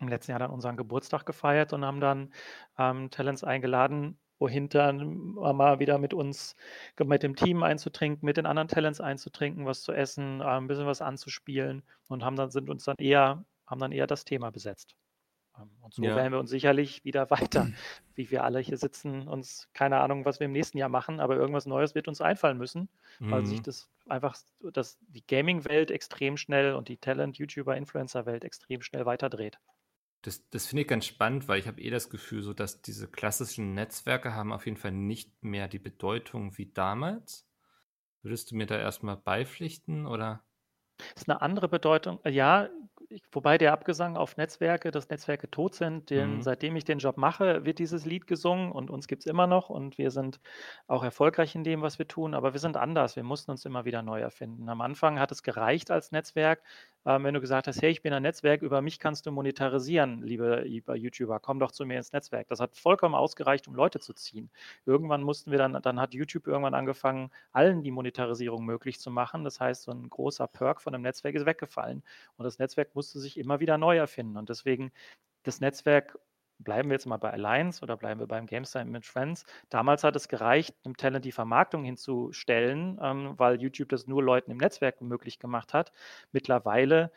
im letzten Jahr dann unseren Geburtstag gefeiert und haben dann ähm, Talents eingeladen, wohin dann mal wieder mit uns, mit dem Team einzutrinken, mit den anderen Talents einzutrinken, was zu essen, äh, ein bisschen was anzuspielen und haben dann, sind uns dann eher, haben dann eher das Thema besetzt. Ähm, Und so Ja. werden wir uns sicherlich wieder weiter, wie wir alle hier sitzen, uns keine Ahnung, was wir im nächsten Jahr machen, aber irgendwas Neues wird uns einfallen müssen, weil sich Mhm. das einfach, dass die Gaming-Welt extrem schnell und die Talent, YouTuber, Influencer-Welt extrem schnell weiterdreht. Das, das finde ich ganz spannend, weil ich habe eh das Gefühl, so dass diese klassischen Netzwerke haben auf jeden Fall nicht mehr die Bedeutung wie damals. Würdest du mir da erstmal beipflichten oder? ist eine andere Bedeutung. Äh, Ja, ich, wobei der Abgesang auf Netzwerke, dass Netzwerke tot sind, den, Mhm. seitdem ich den Job mache, wird dieses Lied gesungen und uns gibt es immer noch und wir sind auch erfolgreich in dem, was wir tun, aber wir sind anders. Wir mussten uns immer wieder neu erfinden. Am Anfang hat es gereicht als Netzwerk, ähm, wenn du gesagt hast, hey, ich bin ein Netzwerk, über mich kannst du monetarisieren, liebe, liebe YouTuber, komm doch zu mir ins Netzwerk. Das hat vollkommen ausgereicht, um Leute zu ziehen. Irgendwann mussten wir dann, dann hat YouTube irgendwann angefangen, allen die Monetarisierung möglich zu machen. Das heißt, so ein großer Perk von einem Netzwerk ist weggefallen. Und das Netzwerk musste sich immer wieder neu erfinden. Und deswegen das Netzwerk, bleiben wir jetzt mal bei Alliance oder bleiben wir beim GameStime mit Friends. Damals hat es gereicht, einem Talent die Vermarktung hinzustellen, ähm, weil YouTube das nur Leuten im Netzwerk möglich gemacht hat. Mittlerweile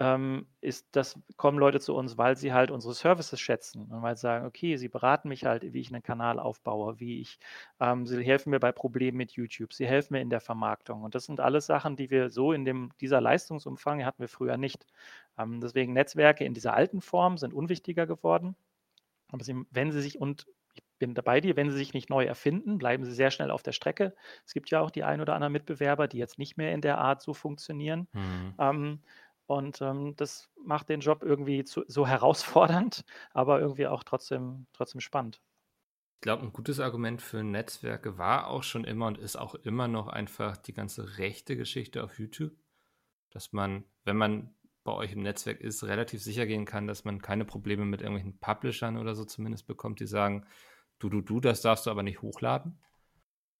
ähm, ist das, kommen Leute zu uns, weil sie halt unsere Services schätzen und weil sie sagen, okay, sie beraten mich halt, wie ich einen Kanal aufbaue, wie ich, ähm, sie helfen mir bei Problemen mit YouTube, sie helfen mir in der Vermarktung. Und das sind alles Sachen, die wir so in dem, dieser Leistungsumfang hatten wir früher nicht. Ähm, deswegen Netzwerke in dieser alten Form sind unwichtiger geworden. Aber sie, wenn sie sich und ich bin dabei dir, wenn sie sich nicht neu erfinden, bleiben sie sehr schnell auf der Strecke. Es gibt ja auch die ein oder anderen Mitbewerber, die jetzt nicht mehr in der Art so funktionieren. Mhm. Ähm, und ähm, das macht den Job irgendwie zu, so herausfordernd, aber irgendwie auch trotzdem, trotzdem spannend. Ich glaube, ein gutes Argument für Netzwerke war auch schon immer und ist auch immer noch einfach die ganze rechte Geschichte auf YouTube. Dass man, wenn man bei euch im Netzwerk ist, relativ sicher gehen kann, dass man keine Probleme mit irgendwelchen Publishern oder so zumindest bekommt, die sagen, du, du, du, das darfst du aber nicht hochladen.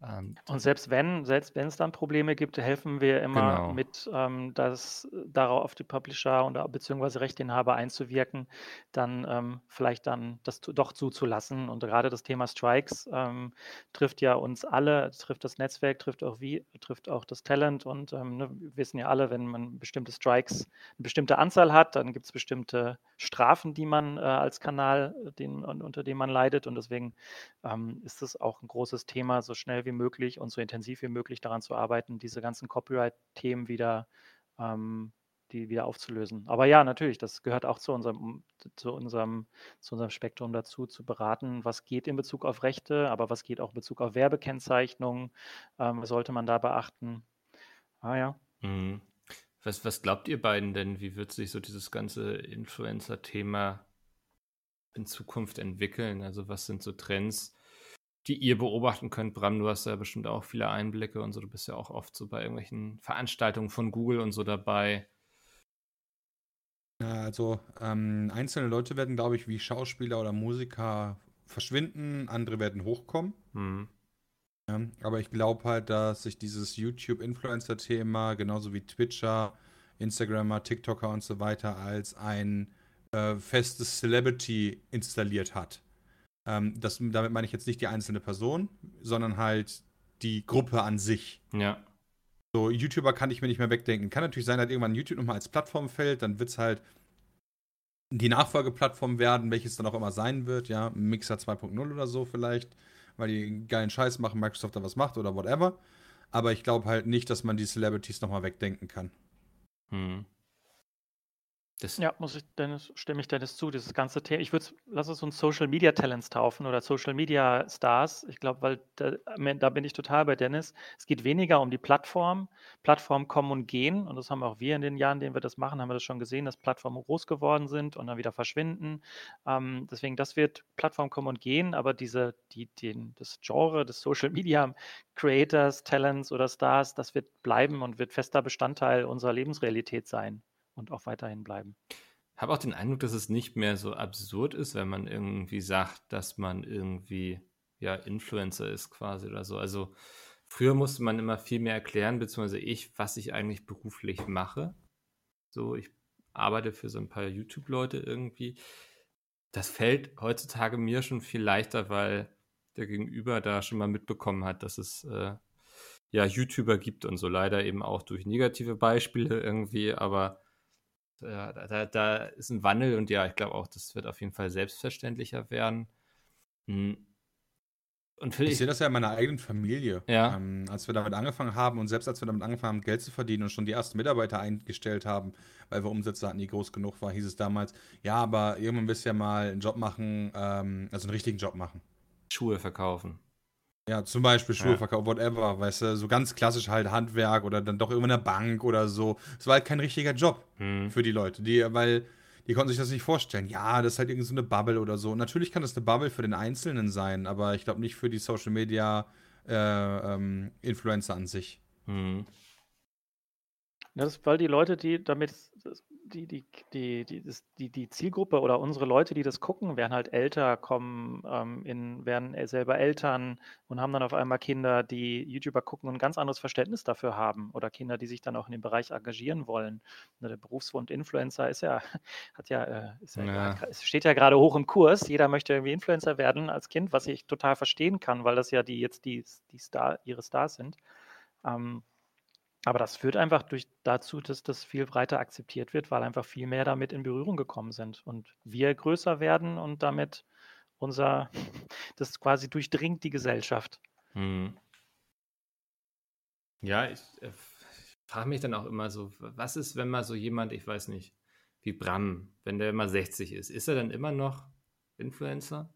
Ähm, und selbst wenn, selbst wenn es dann Probleme gibt, helfen wir immer genau. mit, ähm, das darauf auf die Publisher und beziehungsweise Rechteinhaber einzuwirken, dann ähm, vielleicht dann das doch zuzulassen. Und gerade das Thema Strikes ähm, trifft ja uns alle, trifft das Netzwerk, trifft auch wie, trifft auch das Talent und ähm, ne, wir wissen ja alle, wenn man bestimmte Strikes, eine bestimmte Anzahl hat, dann gibt es bestimmte Strafen, die man äh, als Kanal, den, unter dem man leidet. Und deswegen ähm, ist es auch ein großes Thema, so schnell wie möglich und so intensiv wie möglich daran zu arbeiten, diese ganzen Copyright-Themen wieder, ähm, die wieder aufzulösen. Aber ja, natürlich, das gehört auch zu unserem, zu unserem, zu unserem Spektrum dazu, zu beraten, was geht in Bezug auf Rechte, aber was geht auch in Bezug auf Werbekennzeichnung, ähm, sollte man da beachten. Ah ja. Mhm. Was, was glaubt ihr beiden denn, wie wird sich so dieses ganze Influencer-Thema in Zukunft entwickeln? Also was sind so Trends, die ihr beobachten könnt? Bram, du hast ja bestimmt auch viele Einblicke und so. Du bist ja auch oft so bei irgendwelchen Veranstaltungen von Google und so dabei. Also ähm, einzelne Leute werden, glaube ich, wie Schauspieler oder Musiker verschwinden, andere werden hochkommen. Hm. Ja, aber ich glaube halt, dass sich dieses YouTube-Influencer-Thema, genauso wie Twitcher, Instagrammer, TikToker und so weiter, als ein äh, festes Celebrity installiert hat. Ähm, das, damit meine ich jetzt nicht die einzelne Person, sondern halt die Gruppe an sich. Ja. So, YouTuber kann ich mir nicht mehr wegdenken. Kann natürlich sein, dass irgendwann YouTube nochmal als Plattform fällt, dann wird es halt die Nachfolgeplattform werden, welches dann auch immer sein wird, ja, Mixer 2.0 oder so vielleicht weil die geilen Scheiß machen, Microsoft da was macht oder whatever. Aber ich glaube halt nicht, dass man die Celebrities nochmal wegdenken kann. Hm. Das ja, muss ich Dennis, stimme ich Dennis zu, dieses ganze Thema. Ich würde lass es uns Social Media Talents taufen oder Social Media Stars. Ich glaube, weil da, da, bin ich total bei Dennis. Es geht weniger um die Plattform. Plattformen kommen und gehen. Und das haben auch wir in den Jahren, in denen wir das machen, haben wir das schon gesehen, dass Plattformen groß geworden sind und dann wieder verschwinden. Ähm, deswegen, das wird Plattformen kommen und gehen, aber diese, die, den, das Genre des Social Media Creators, Talents oder Stars, das wird bleiben und wird fester Bestandteil unserer Lebensrealität sein und auch weiterhin bleiben. Ich habe auch den Eindruck, dass es nicht mehr so absurd ist, wenn man irgendwie sagt, dass man irgendwie ja Influencer ist quasi oder so. Also früher musste man immer viel mehr erklären, beziehungsweise ich, was ich eigentlich beruflich mache. So, ich arbeite für so ein paar YouTube-Leute irgendwie. Das fällt heutzutage mir schon viel leichter, weil der Gegenüber da schon mal mitbekommen hat, dass es äh, ja YouTuber gibt und so leider eben auch durch negative Beispiele irgendwie, aber ja, da, da, ist ein Wandel und ja, ich glaube auch, das wird auf jeden Fall selbstverständlicher werden. Hm. Und ich, ich sehe das ja in meiner eigenen Familie. Ja. Ähm, als wir damit angefangen haben und selbst als wir damit angefangen haben, Geld zu verdienen und schon die ersten Mitarbeiter eingestellt haben, weil wir Umsätze hatten, die groß genug waren, hieß es damals, ja, aber irgendwann wirst du ja mal einen Job machen, ähm, also einen richtigen Job machen. Schuhe verkaufen. Ja, zum Beispiel Schulverkauf, ja. whatever, weißt du, so ganz klassisch halt Handwerk oder dann doch irgendwann eine Bank oder so. Es war halt kein richtiger Job hm. für die Leute, die, weil die konnten sich das nicht vorstellen. Ja, das ist halt irgendeine so Bubble oder so. Und natürlich kann das eine Bubble für den Einzelnen sein, aber ich glaube nicht für die Social Media äh, ähm, Influencer an sich. Hm. Das ist, weil die Leute, die damit die, die, die, die, die, die Zielgruppe oder unsere Leute, die das gucken, werden halt älter, kommen ähm, in, werden selber Eltern und haben dann auf einmal Kinder, die YouTuber gucken und ein ganz anderes Verständnis dafür haben oder Kinder, die sich dann auch in dem Bereich engagieren wollen. Der Berufswunsch Influencer ist ja, hat ja, äh, ist ja, ja. es steht ja gerade hoch im Kurs. Jeder möchte irgendwie Influencer werden als Kind, was ich total verstehen kann, weil das ja die jetzt die, die Star, ihre Stars sind. Ähm, aber das führt einfach durch dazu, dass das viel breiter akzeptiert wird, weil einfach viel mehr damit in Berührung gekommen sind und wir größer werden und damit unser, das quasi durchdringt die Gesellschaft. Hm. Ja, ich, äh, frage mich dann auch immer so, was ist, wenn mal so jemand, ich weiß nicht, wie Bram, wenn der immer 60 ist, ist er dann immer noch Influencer?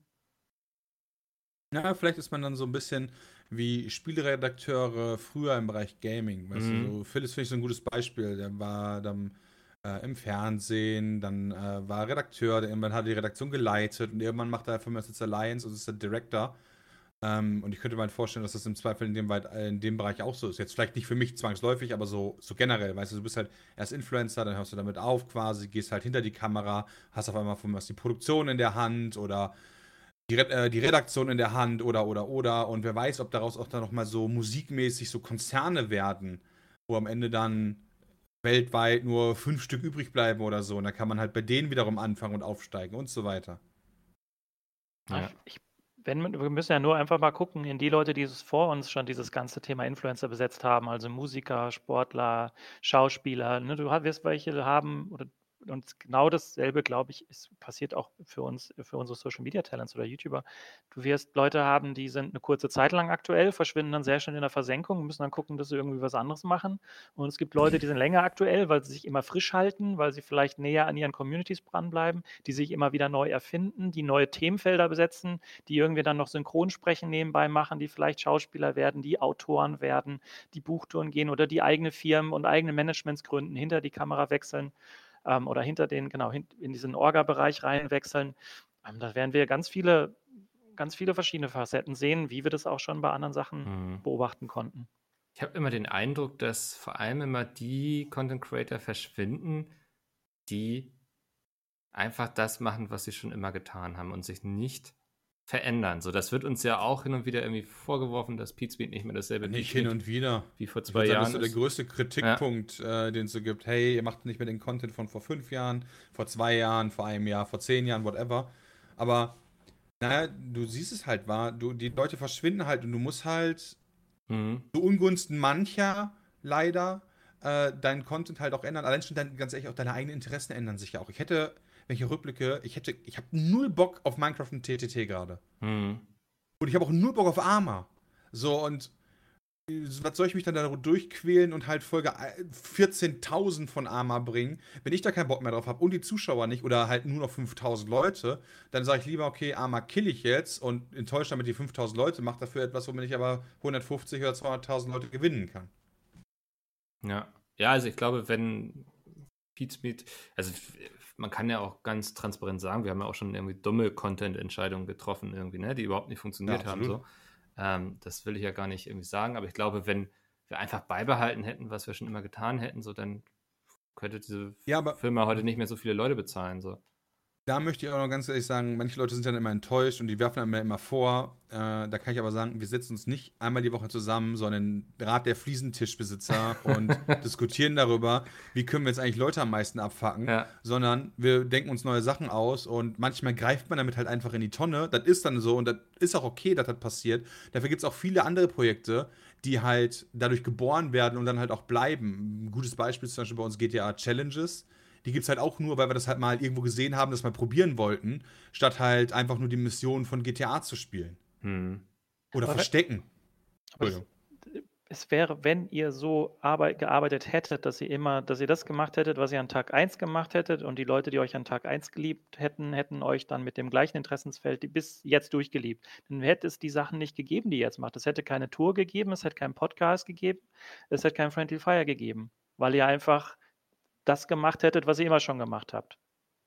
Ja, vielleicht ist man dann so ein bisschen wie Spieleredakteure früher im Bereich Gaming. Weißt mhm. du, so Phil ist, finde ich, so ein gutes Beispiel. Der war dann äh, im Fernsehen, dann äh, war Redakteur, der irgendwann hat die Redaktion geleitet und irgendwann macht er mich jetzt Alliance und ist der Director. Ähm, und ich könnte mir halt vorstellen, dass das im Zweifel in dem, äh, in dem Bereich auch so ist. Jetzt vielleicht nicht für mich zwangsläufig, aber so, so generell. Weißt du, du bist halt erst Influencer, dann hörst du damit auf quasi, gehst halt hinter die Kamera, hast auf einmal von was die Produktion in der Hand oder die, äh, die Redaktion in der Hand oder, oder, oder. Und wer weiß, ob daraus auch dann nochmal so musikmäßig so Konzerne werden, wo am Ende dann weltweit nur fünf Stück übrig bleiben oder so. Und dann kann man halt bei denen wiederum anfangen und aufsteigen und so weiter. Ja. Ich, wenn, wir müssen ja nur einfach mal gucken in die Leute, die es vor uns schon dieses ganze Thema Influencer besetzt haben, also Musiker, Sportler, Schauspieler. Ne, du wirst welche haben, oder und genau dasselbe, glaube ich, ist, passiert auch für uns, für unsere Social Media Talents oder YouTuber. Du wirst Leute haben, die sind eine kurze Zeit lang aktuell, verschwinden dann sehr schnell in der Versenkung, müssen dann gucken, dass sie irgendwie was anderes machen. Und es gibt Leute, die sind länger aktuell, weil sie sich immer frisch halten, weil sie vielleicht näher an ihren Communities dranbleiben, die sich immer wieder neu erfinden, die neue Themenfelder besetzen, die irgendwie dann noch Synchronsprechen nebenbei machen, die vielleicht Schauspieler werden, die Autoren werden, die Buchtouren gehen oder die eigene Firmen und eigene Managements gründen, hinter die Kamera wechseln ähm, oder hinter den, genau, hin, in diesen Orga-Bereich reinwechseln. Ähm, da werden wir ganz viele, ganz viele verschiedene Facetten sehen, wie wir das auch schon bei anderen Sachen mhm. beobachten konnten. Ich habe immer den Eindruck, dass vor allem immer die Content Creator verschwinden, die einfach das machen, was sie schon immer getan haben und sich nicht verändern. So, das wird uns ja auch hin und wieder irgendwie vorgeworfen, dass Pete nicht mehr dasselbe Nicht hin und wieder. Wie vor zwei Jahren. Sagen, das ist so der größte Kritikpunkt, ja. äh, den es so gibt. Hey, ihr macht nicht mehr den Content von vor fünf Jahren, vor zwei Jahren, vor einem Jahr, vor zehn Jahren, whatever. Aber, naja, du siehst es halt, war, du, die Leute verschwinden halt und du musst halt mhm. zu Ungunsten mancher leider äh, deinen Content halt auch ändern. Allein schon dein, ganz ehrlich, auch deine eigenen Interessen ändern sich ja auch. Ich hätte wenn ich rückblicke, ich hätte, ich habe null Bock auf Minecraft und TTT gerade. Mhm. Und ich habe auch null Bock auf Arma. So, und was soll ich mich dann da durchquälen und halt Folge 14.000 von Arma bringen? Wenn ich da keinen Bock mehr drauf habe und die Zuschauer nicht oder halt nur noch 5.000 Leute, dann sage ich lieber, okay, Arma kill ich jetzt und enttäusche damit die 5.000 Leute, mache dafür etwas, womit ich aber 150 oder 200.000 Leute gewinnen kann. Ja, ja, also ich glaube, wenn Pete Smith, also man kann ja auch ganz transparent sagen, wir haben ja auch schon irgendwie dumme Content-Entscheidungen getroffen, irgendwie, ne, die überhaupt nicht funktioniert ja, haben. So. Ähm, das will ich ja gar nicht irgendwie sagen, aber ich glaube, wenn wir einfach beibehalten hätten, was wir schon immer getan hätten, so dann könnte diese ja, Firma heute nicht mehr so viele Leute bezahlen. So da möchte ich auch noch ganz ehrlich sagen, manche Leute sind dann immer enttäuscht und die werfen dann immer vor. Äh, da kann ich aber sagen, wir setzen uns nicht einmal die Woche zusammen, sondern Rat der Fliesentischbesitzer und diskutieren darüber, wie können wir jetzt eigentlich Leute am meisten abfacken, ja. sondern wir denken uns neue Sachen aus und manchmal greift man damit halt einfach in die Tonne. Das ist dann so und das ist auch okay, dass das passiert. Dafür gibt es auch viele andere Projekte, die halt dadurch geboren werden und dann halt auch bleiben. Ein gutes Beispiel ist zum Beispiel bei uns GTA Challenges die gibt es halt auch nur, weil wir das halt mal irgendwo gesehen haben, das mal probieren wollten, statt halt einfach nur die Mission von GTA zu spielen. Hm. Oder aber verstecken. Es, es, wäre, wenn ihr so arbeit, gearbeitet hättet, dass ihr immer, dass ihr das gemacht hättet, was ihr an Tag 1 gemacht hättet und die Leute, die euch an Tag 1 geliebt hätten, hätten euch dann mit dem gleichen Interessensfeld bis jetzt durchgeliebt. Dann hätte es die Sachen nicht gegeben, die ihr jetzt macht. Es hätte keine Tour gegeben, es hätte keinen Podcast gegeben, es hätte keinen Friendly Fire gegeben, weil ihr einfach das gemacht hättet, was ihr immer schon gemacht habt.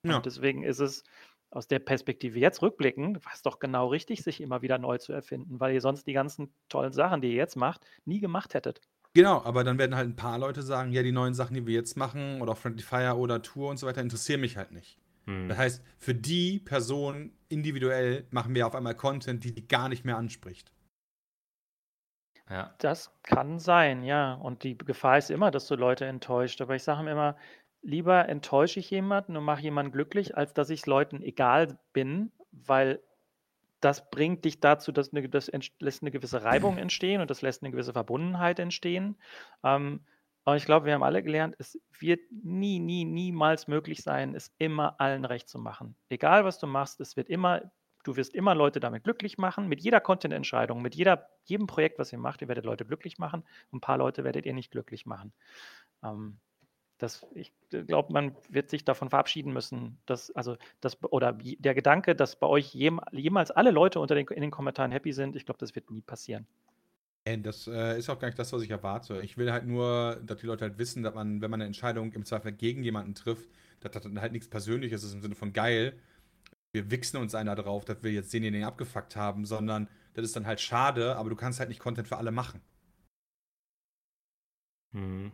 Ja. Und deswegen ist es aus der Perspektive jetzt rückblickend, war es doch genau richtig, sich immer wieder neu zu erfinden, weil ihr sonst die ganzen tollen Sachen, die ihr jetzt macht, nie gemacht hättet. Genau, aber dann werden halt ein paar Leute sagen, ja, die neuen Sachen, die wir jetzt machen, oder Friendly Fire oder Tour und so weiter, interessieren mich halt nicht. Hm. Das heißt, für die Person individuell machen wir auf einmal Content, die die gar nicht mehr anspricht. Ja. Das kann sein, ja. Und die Gefahr ist immer, dass du Leute enttäuscht. Aber ich sage immer, lieber enttäusche ich jemanden und mache jemanden glücklich, als dass ich Leuten egal bin, weil das bringt dich dazu, dass eine, das lässt eine gewisse Reibung entstehen und das lässt eine gewisse Verbundenheit entstehen. Ähm, aber ich glaube, wir haben alle gelernt, es wird nie, nie, niemals möglich sein, es immer allen recht zu machen. Egal, was du machst, es wird immer Du wirst immer Leute damit glücklich machen. Mit jeder Content-Entscheidung, mit jeder, jedem Projekt, was ihr macht, ihr werdet Leute glücklich machen. Ein paar Leute werdet ihr nicht glücklich machen. Ähm, das, ich glaube, man wird sich davon verabschieden müssen, dass, also, das, oder der Gedanke, dass bei euch jem, jemals alle Leute unter den, in den Kommentaren happy sind, ich glaube, das wird nie passieren. Das äh, ist auch gar nicht das, was ich erwarte. Ich will halt nur, dass die Leute halt wissen, dass man, wenn man eine Entscheidung im Zweifel gegen jemanden trifft, dass das dann halt nichts Persönliches ist im Sinne von geil, wir wichsen uns einer drauf, dass wir jetzt denjenigen abgefuckt haben, sondern das ist dann halt schade, aber du kannst halt nicht Content für alle machen. Hm.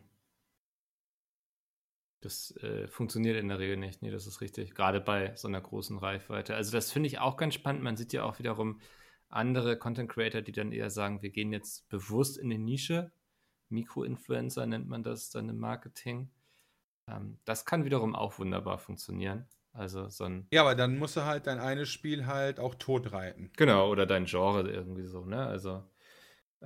Das äh, funktioniert in der Regel nicht. Nee, das ist richtig. Gerade bei so einer großen Reichweite. Also, das finde ich auch ganz spannend. Man sieht ja auch wiederum andere Content Creator, die dann eher sagen, wir gehen jetzt bewusst in die Nische. Mikroinfluencer nennt man das dann im Marketing. Ähm, das kann wiederum auch wunderbar funktionieren. Also so ein. Ja, aber dann musst du halt dein eines Spiel halt auch tot reiten. Genau, oder dein Genre irgendwie so, ne? Also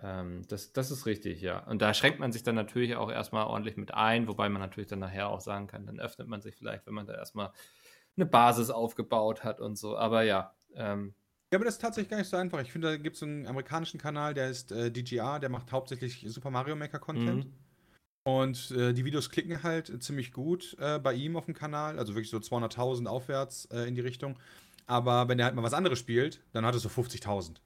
ähm, das, das ist richtig, ja. Und da schränkt man sich dann natürlich auch erstmal ordentlich mit ein, wobei man natürlich dann nachher auch sagen kann, dann öffnet man sich vielleicht, wenn man da erstmal eine Basis aufgebaut hat und so. Aber ja, ähm, ja, aber das ist tatsächlich gar nicht so einfach. Ich finde, da gibt es einen amerikanischen Kanal, der ist äh, DGR, der macht hauptsächlich Super Mario Maker Content. Mhm. Und äh, die Videos klicken halt ziemlich gut äh, bei ihm auf dem Kanal, also wirklich so 200.000 aufwärts äh, in die Richtung. Aber wenn er halt mal was anderes spielt, dann hat es so 50.000.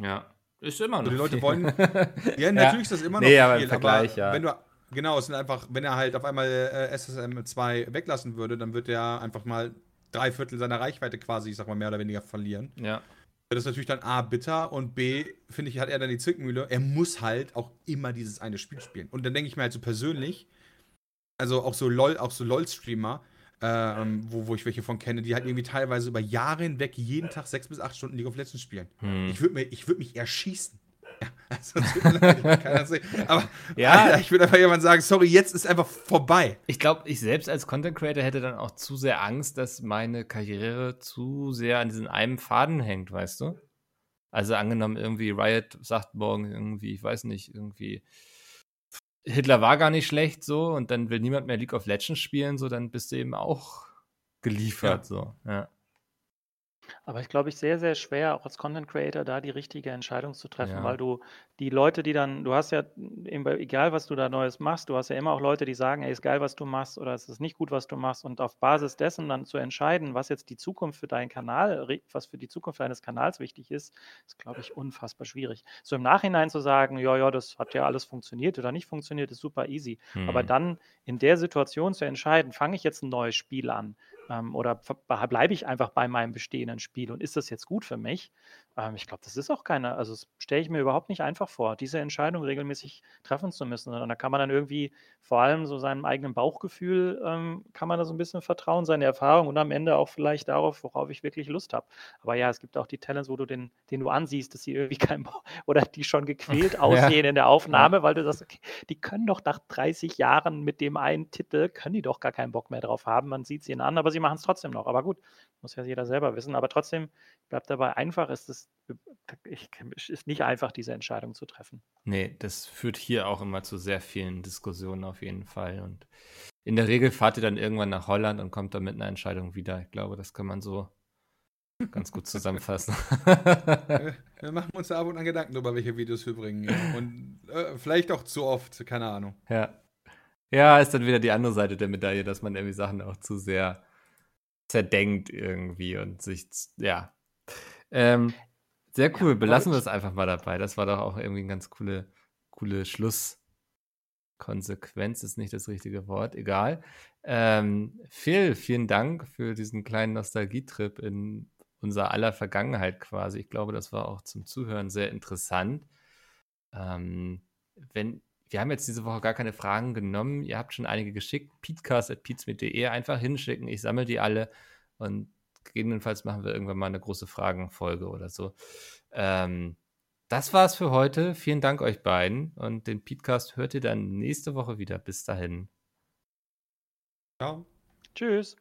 Ja, ist immer noch. Und die Leute viel. wollen. ja, natürlich ist das immer noch nee, aber viel. Vergleich, aber ja. wenn du Genau, es sind einfach, wenn er halt auf einmal äh, SSM 2 weglassen würde, dann würde er einfach mal drei Viertel seiner Reichweite quasi, ich sag mal, mehr oder weniger verlieren. Ja. Das ist natürlich dann A, bitter und B, finde ich, hat er dann die Zwickmühle. Er muss halt auch immer dieses eine Spiel spielen. Und dann denke ich mir halt so persönlich, also auch so LOL, auch so LOL-Streamer, ähm, wo, wo ich welche von kenne, die halt irgendwie teilweise über Jahre hinweg jeden Tag sechs bis acht Stunden League of Legends spielen. Hm. Ich würde würd mich erschießen. Ja, also, aber ja. Alter, ich würde einfach jemand sagen, sorry, jetzt ist einfach vorbei. Ich glaube, ich selbst als Content Creator hätte dann auch zu sehr Angst, dass meine Karriere zu sehr an diesem einen Faden hängt, weißt du? Also angenommen, irgendwie Riot sagt morgen irgendwie, ich weiß nicht, irgendwie Hitler war gar nicht schlecht so und dann will niemand mehr League of Legends spielen, so dann bist du eben auch geliefert, ja. so, ja. Aber ich glaube, ich sehr, sehr schwer, auch als Content Creator, da die richtige Entscheidung zu treffen, ja. weil du die Leute, die dann, du hast ja, egal was du da Neues machst, du hast ja immer auch Leute, die sagen, ey, ist geil, was du machst oder es ist nicht gut, was du machst und auf Basis dessen dann zu entscheiden, was jetzt die Zukunft für deinen Kanal, was für die Zukunft deines Kanals wichtig ist, ist, glaube ich, unfassbar schwierig. So im Nachhinein zu sagen, ja, ja, das hat ja alles funktioniert oder nicht funktioniert, ist super easy. Hm. Aber dann in der Situation zu entscheiden, fange ich jetzt ein neues Spiel an, ähm, oder bleibe ich einfach bei meinem bestehenden Spiel und ist das jetzt gut für mich? Ähm, ich glaube, das ist auch keine, also das stelle ich mir überhaupt nicht einfach vor, diese Entscheidung regelmäßig treffen zu müssen, sondern da kann man dann irgendwie vor allem so seinem eigenen Bauchgefühl, ähm, kann man da so ein bisschen vertrauen, seine Erfahrung und am Ende auch vielleicht darauf, worauf ich wirklich Lust habe. Aber ja, es gibt auch die Talents, wo du den, den du ansiehst, dass sie irgendwie kein Bauch oder die schon gequält aussehen ja. in der Aufnahme, weil du sagst, okay, die können doch nach 30 Jahren mit dem einen Titel, können die doch gar keinen Bock mehr drauf haben. Man sieht sie ihnen an, aber sie machen es trotzdem noch. Aber gut, muss ja jeder selber wissen. Aber trotzdem bleibt dabei einfach, ist es ist nicht einfach, diese Entscheidung zu treffen. Nee, das führt hier auch immer zu sehr vielen Diskussionen auf jeden Fall. Und in der Regel fahrt ihr dann irgendwann nach Holland und kommt dann mit einer Entscheidung wieder. Ich glaube, das kann man so ganz gut zusammenfassen. wir machen uns da ab und an Gedanken darüber, welche Videos wir bringen. Ja. Und äh, vielleicht auch zu oft, keine Ahnung. Ja. Ja, ist dann wieder die andere Seite der Medaille, dass man irgendwie Sachen auch zu sehr zerdenkt irgendwie und sich, ja. Ähm, sehr cool, ja, belassen wir es einfach mal dabei. Das war doch auch irgendwie eine ganz coole, coole Schlusskonsequenz, ist nicht das richtige Wort, egal. Ähm, Phil, vielen Dank für diesen kleinen Nostalgietrip in unser aller Vergangenheit quasi. Ich glaube, das war auch zum Zuhören sehr interessant. Ähm, wenn, wir haben jetzt diese Woche gar keine Fragen genommen. Ihr habt schon einige geschickt. peatcast.peatsmit.de einfach hinschicken. Ich sammle die alle und gegebenenfalls machen wir irgendwann mal eine große Fragenfolge oder so. Ähm, das war's für heute. Vielen Dank euch beiden und den Podcast hört ihr dann nächste Woche wieder. Bis dahin. Ciao. Tschüss.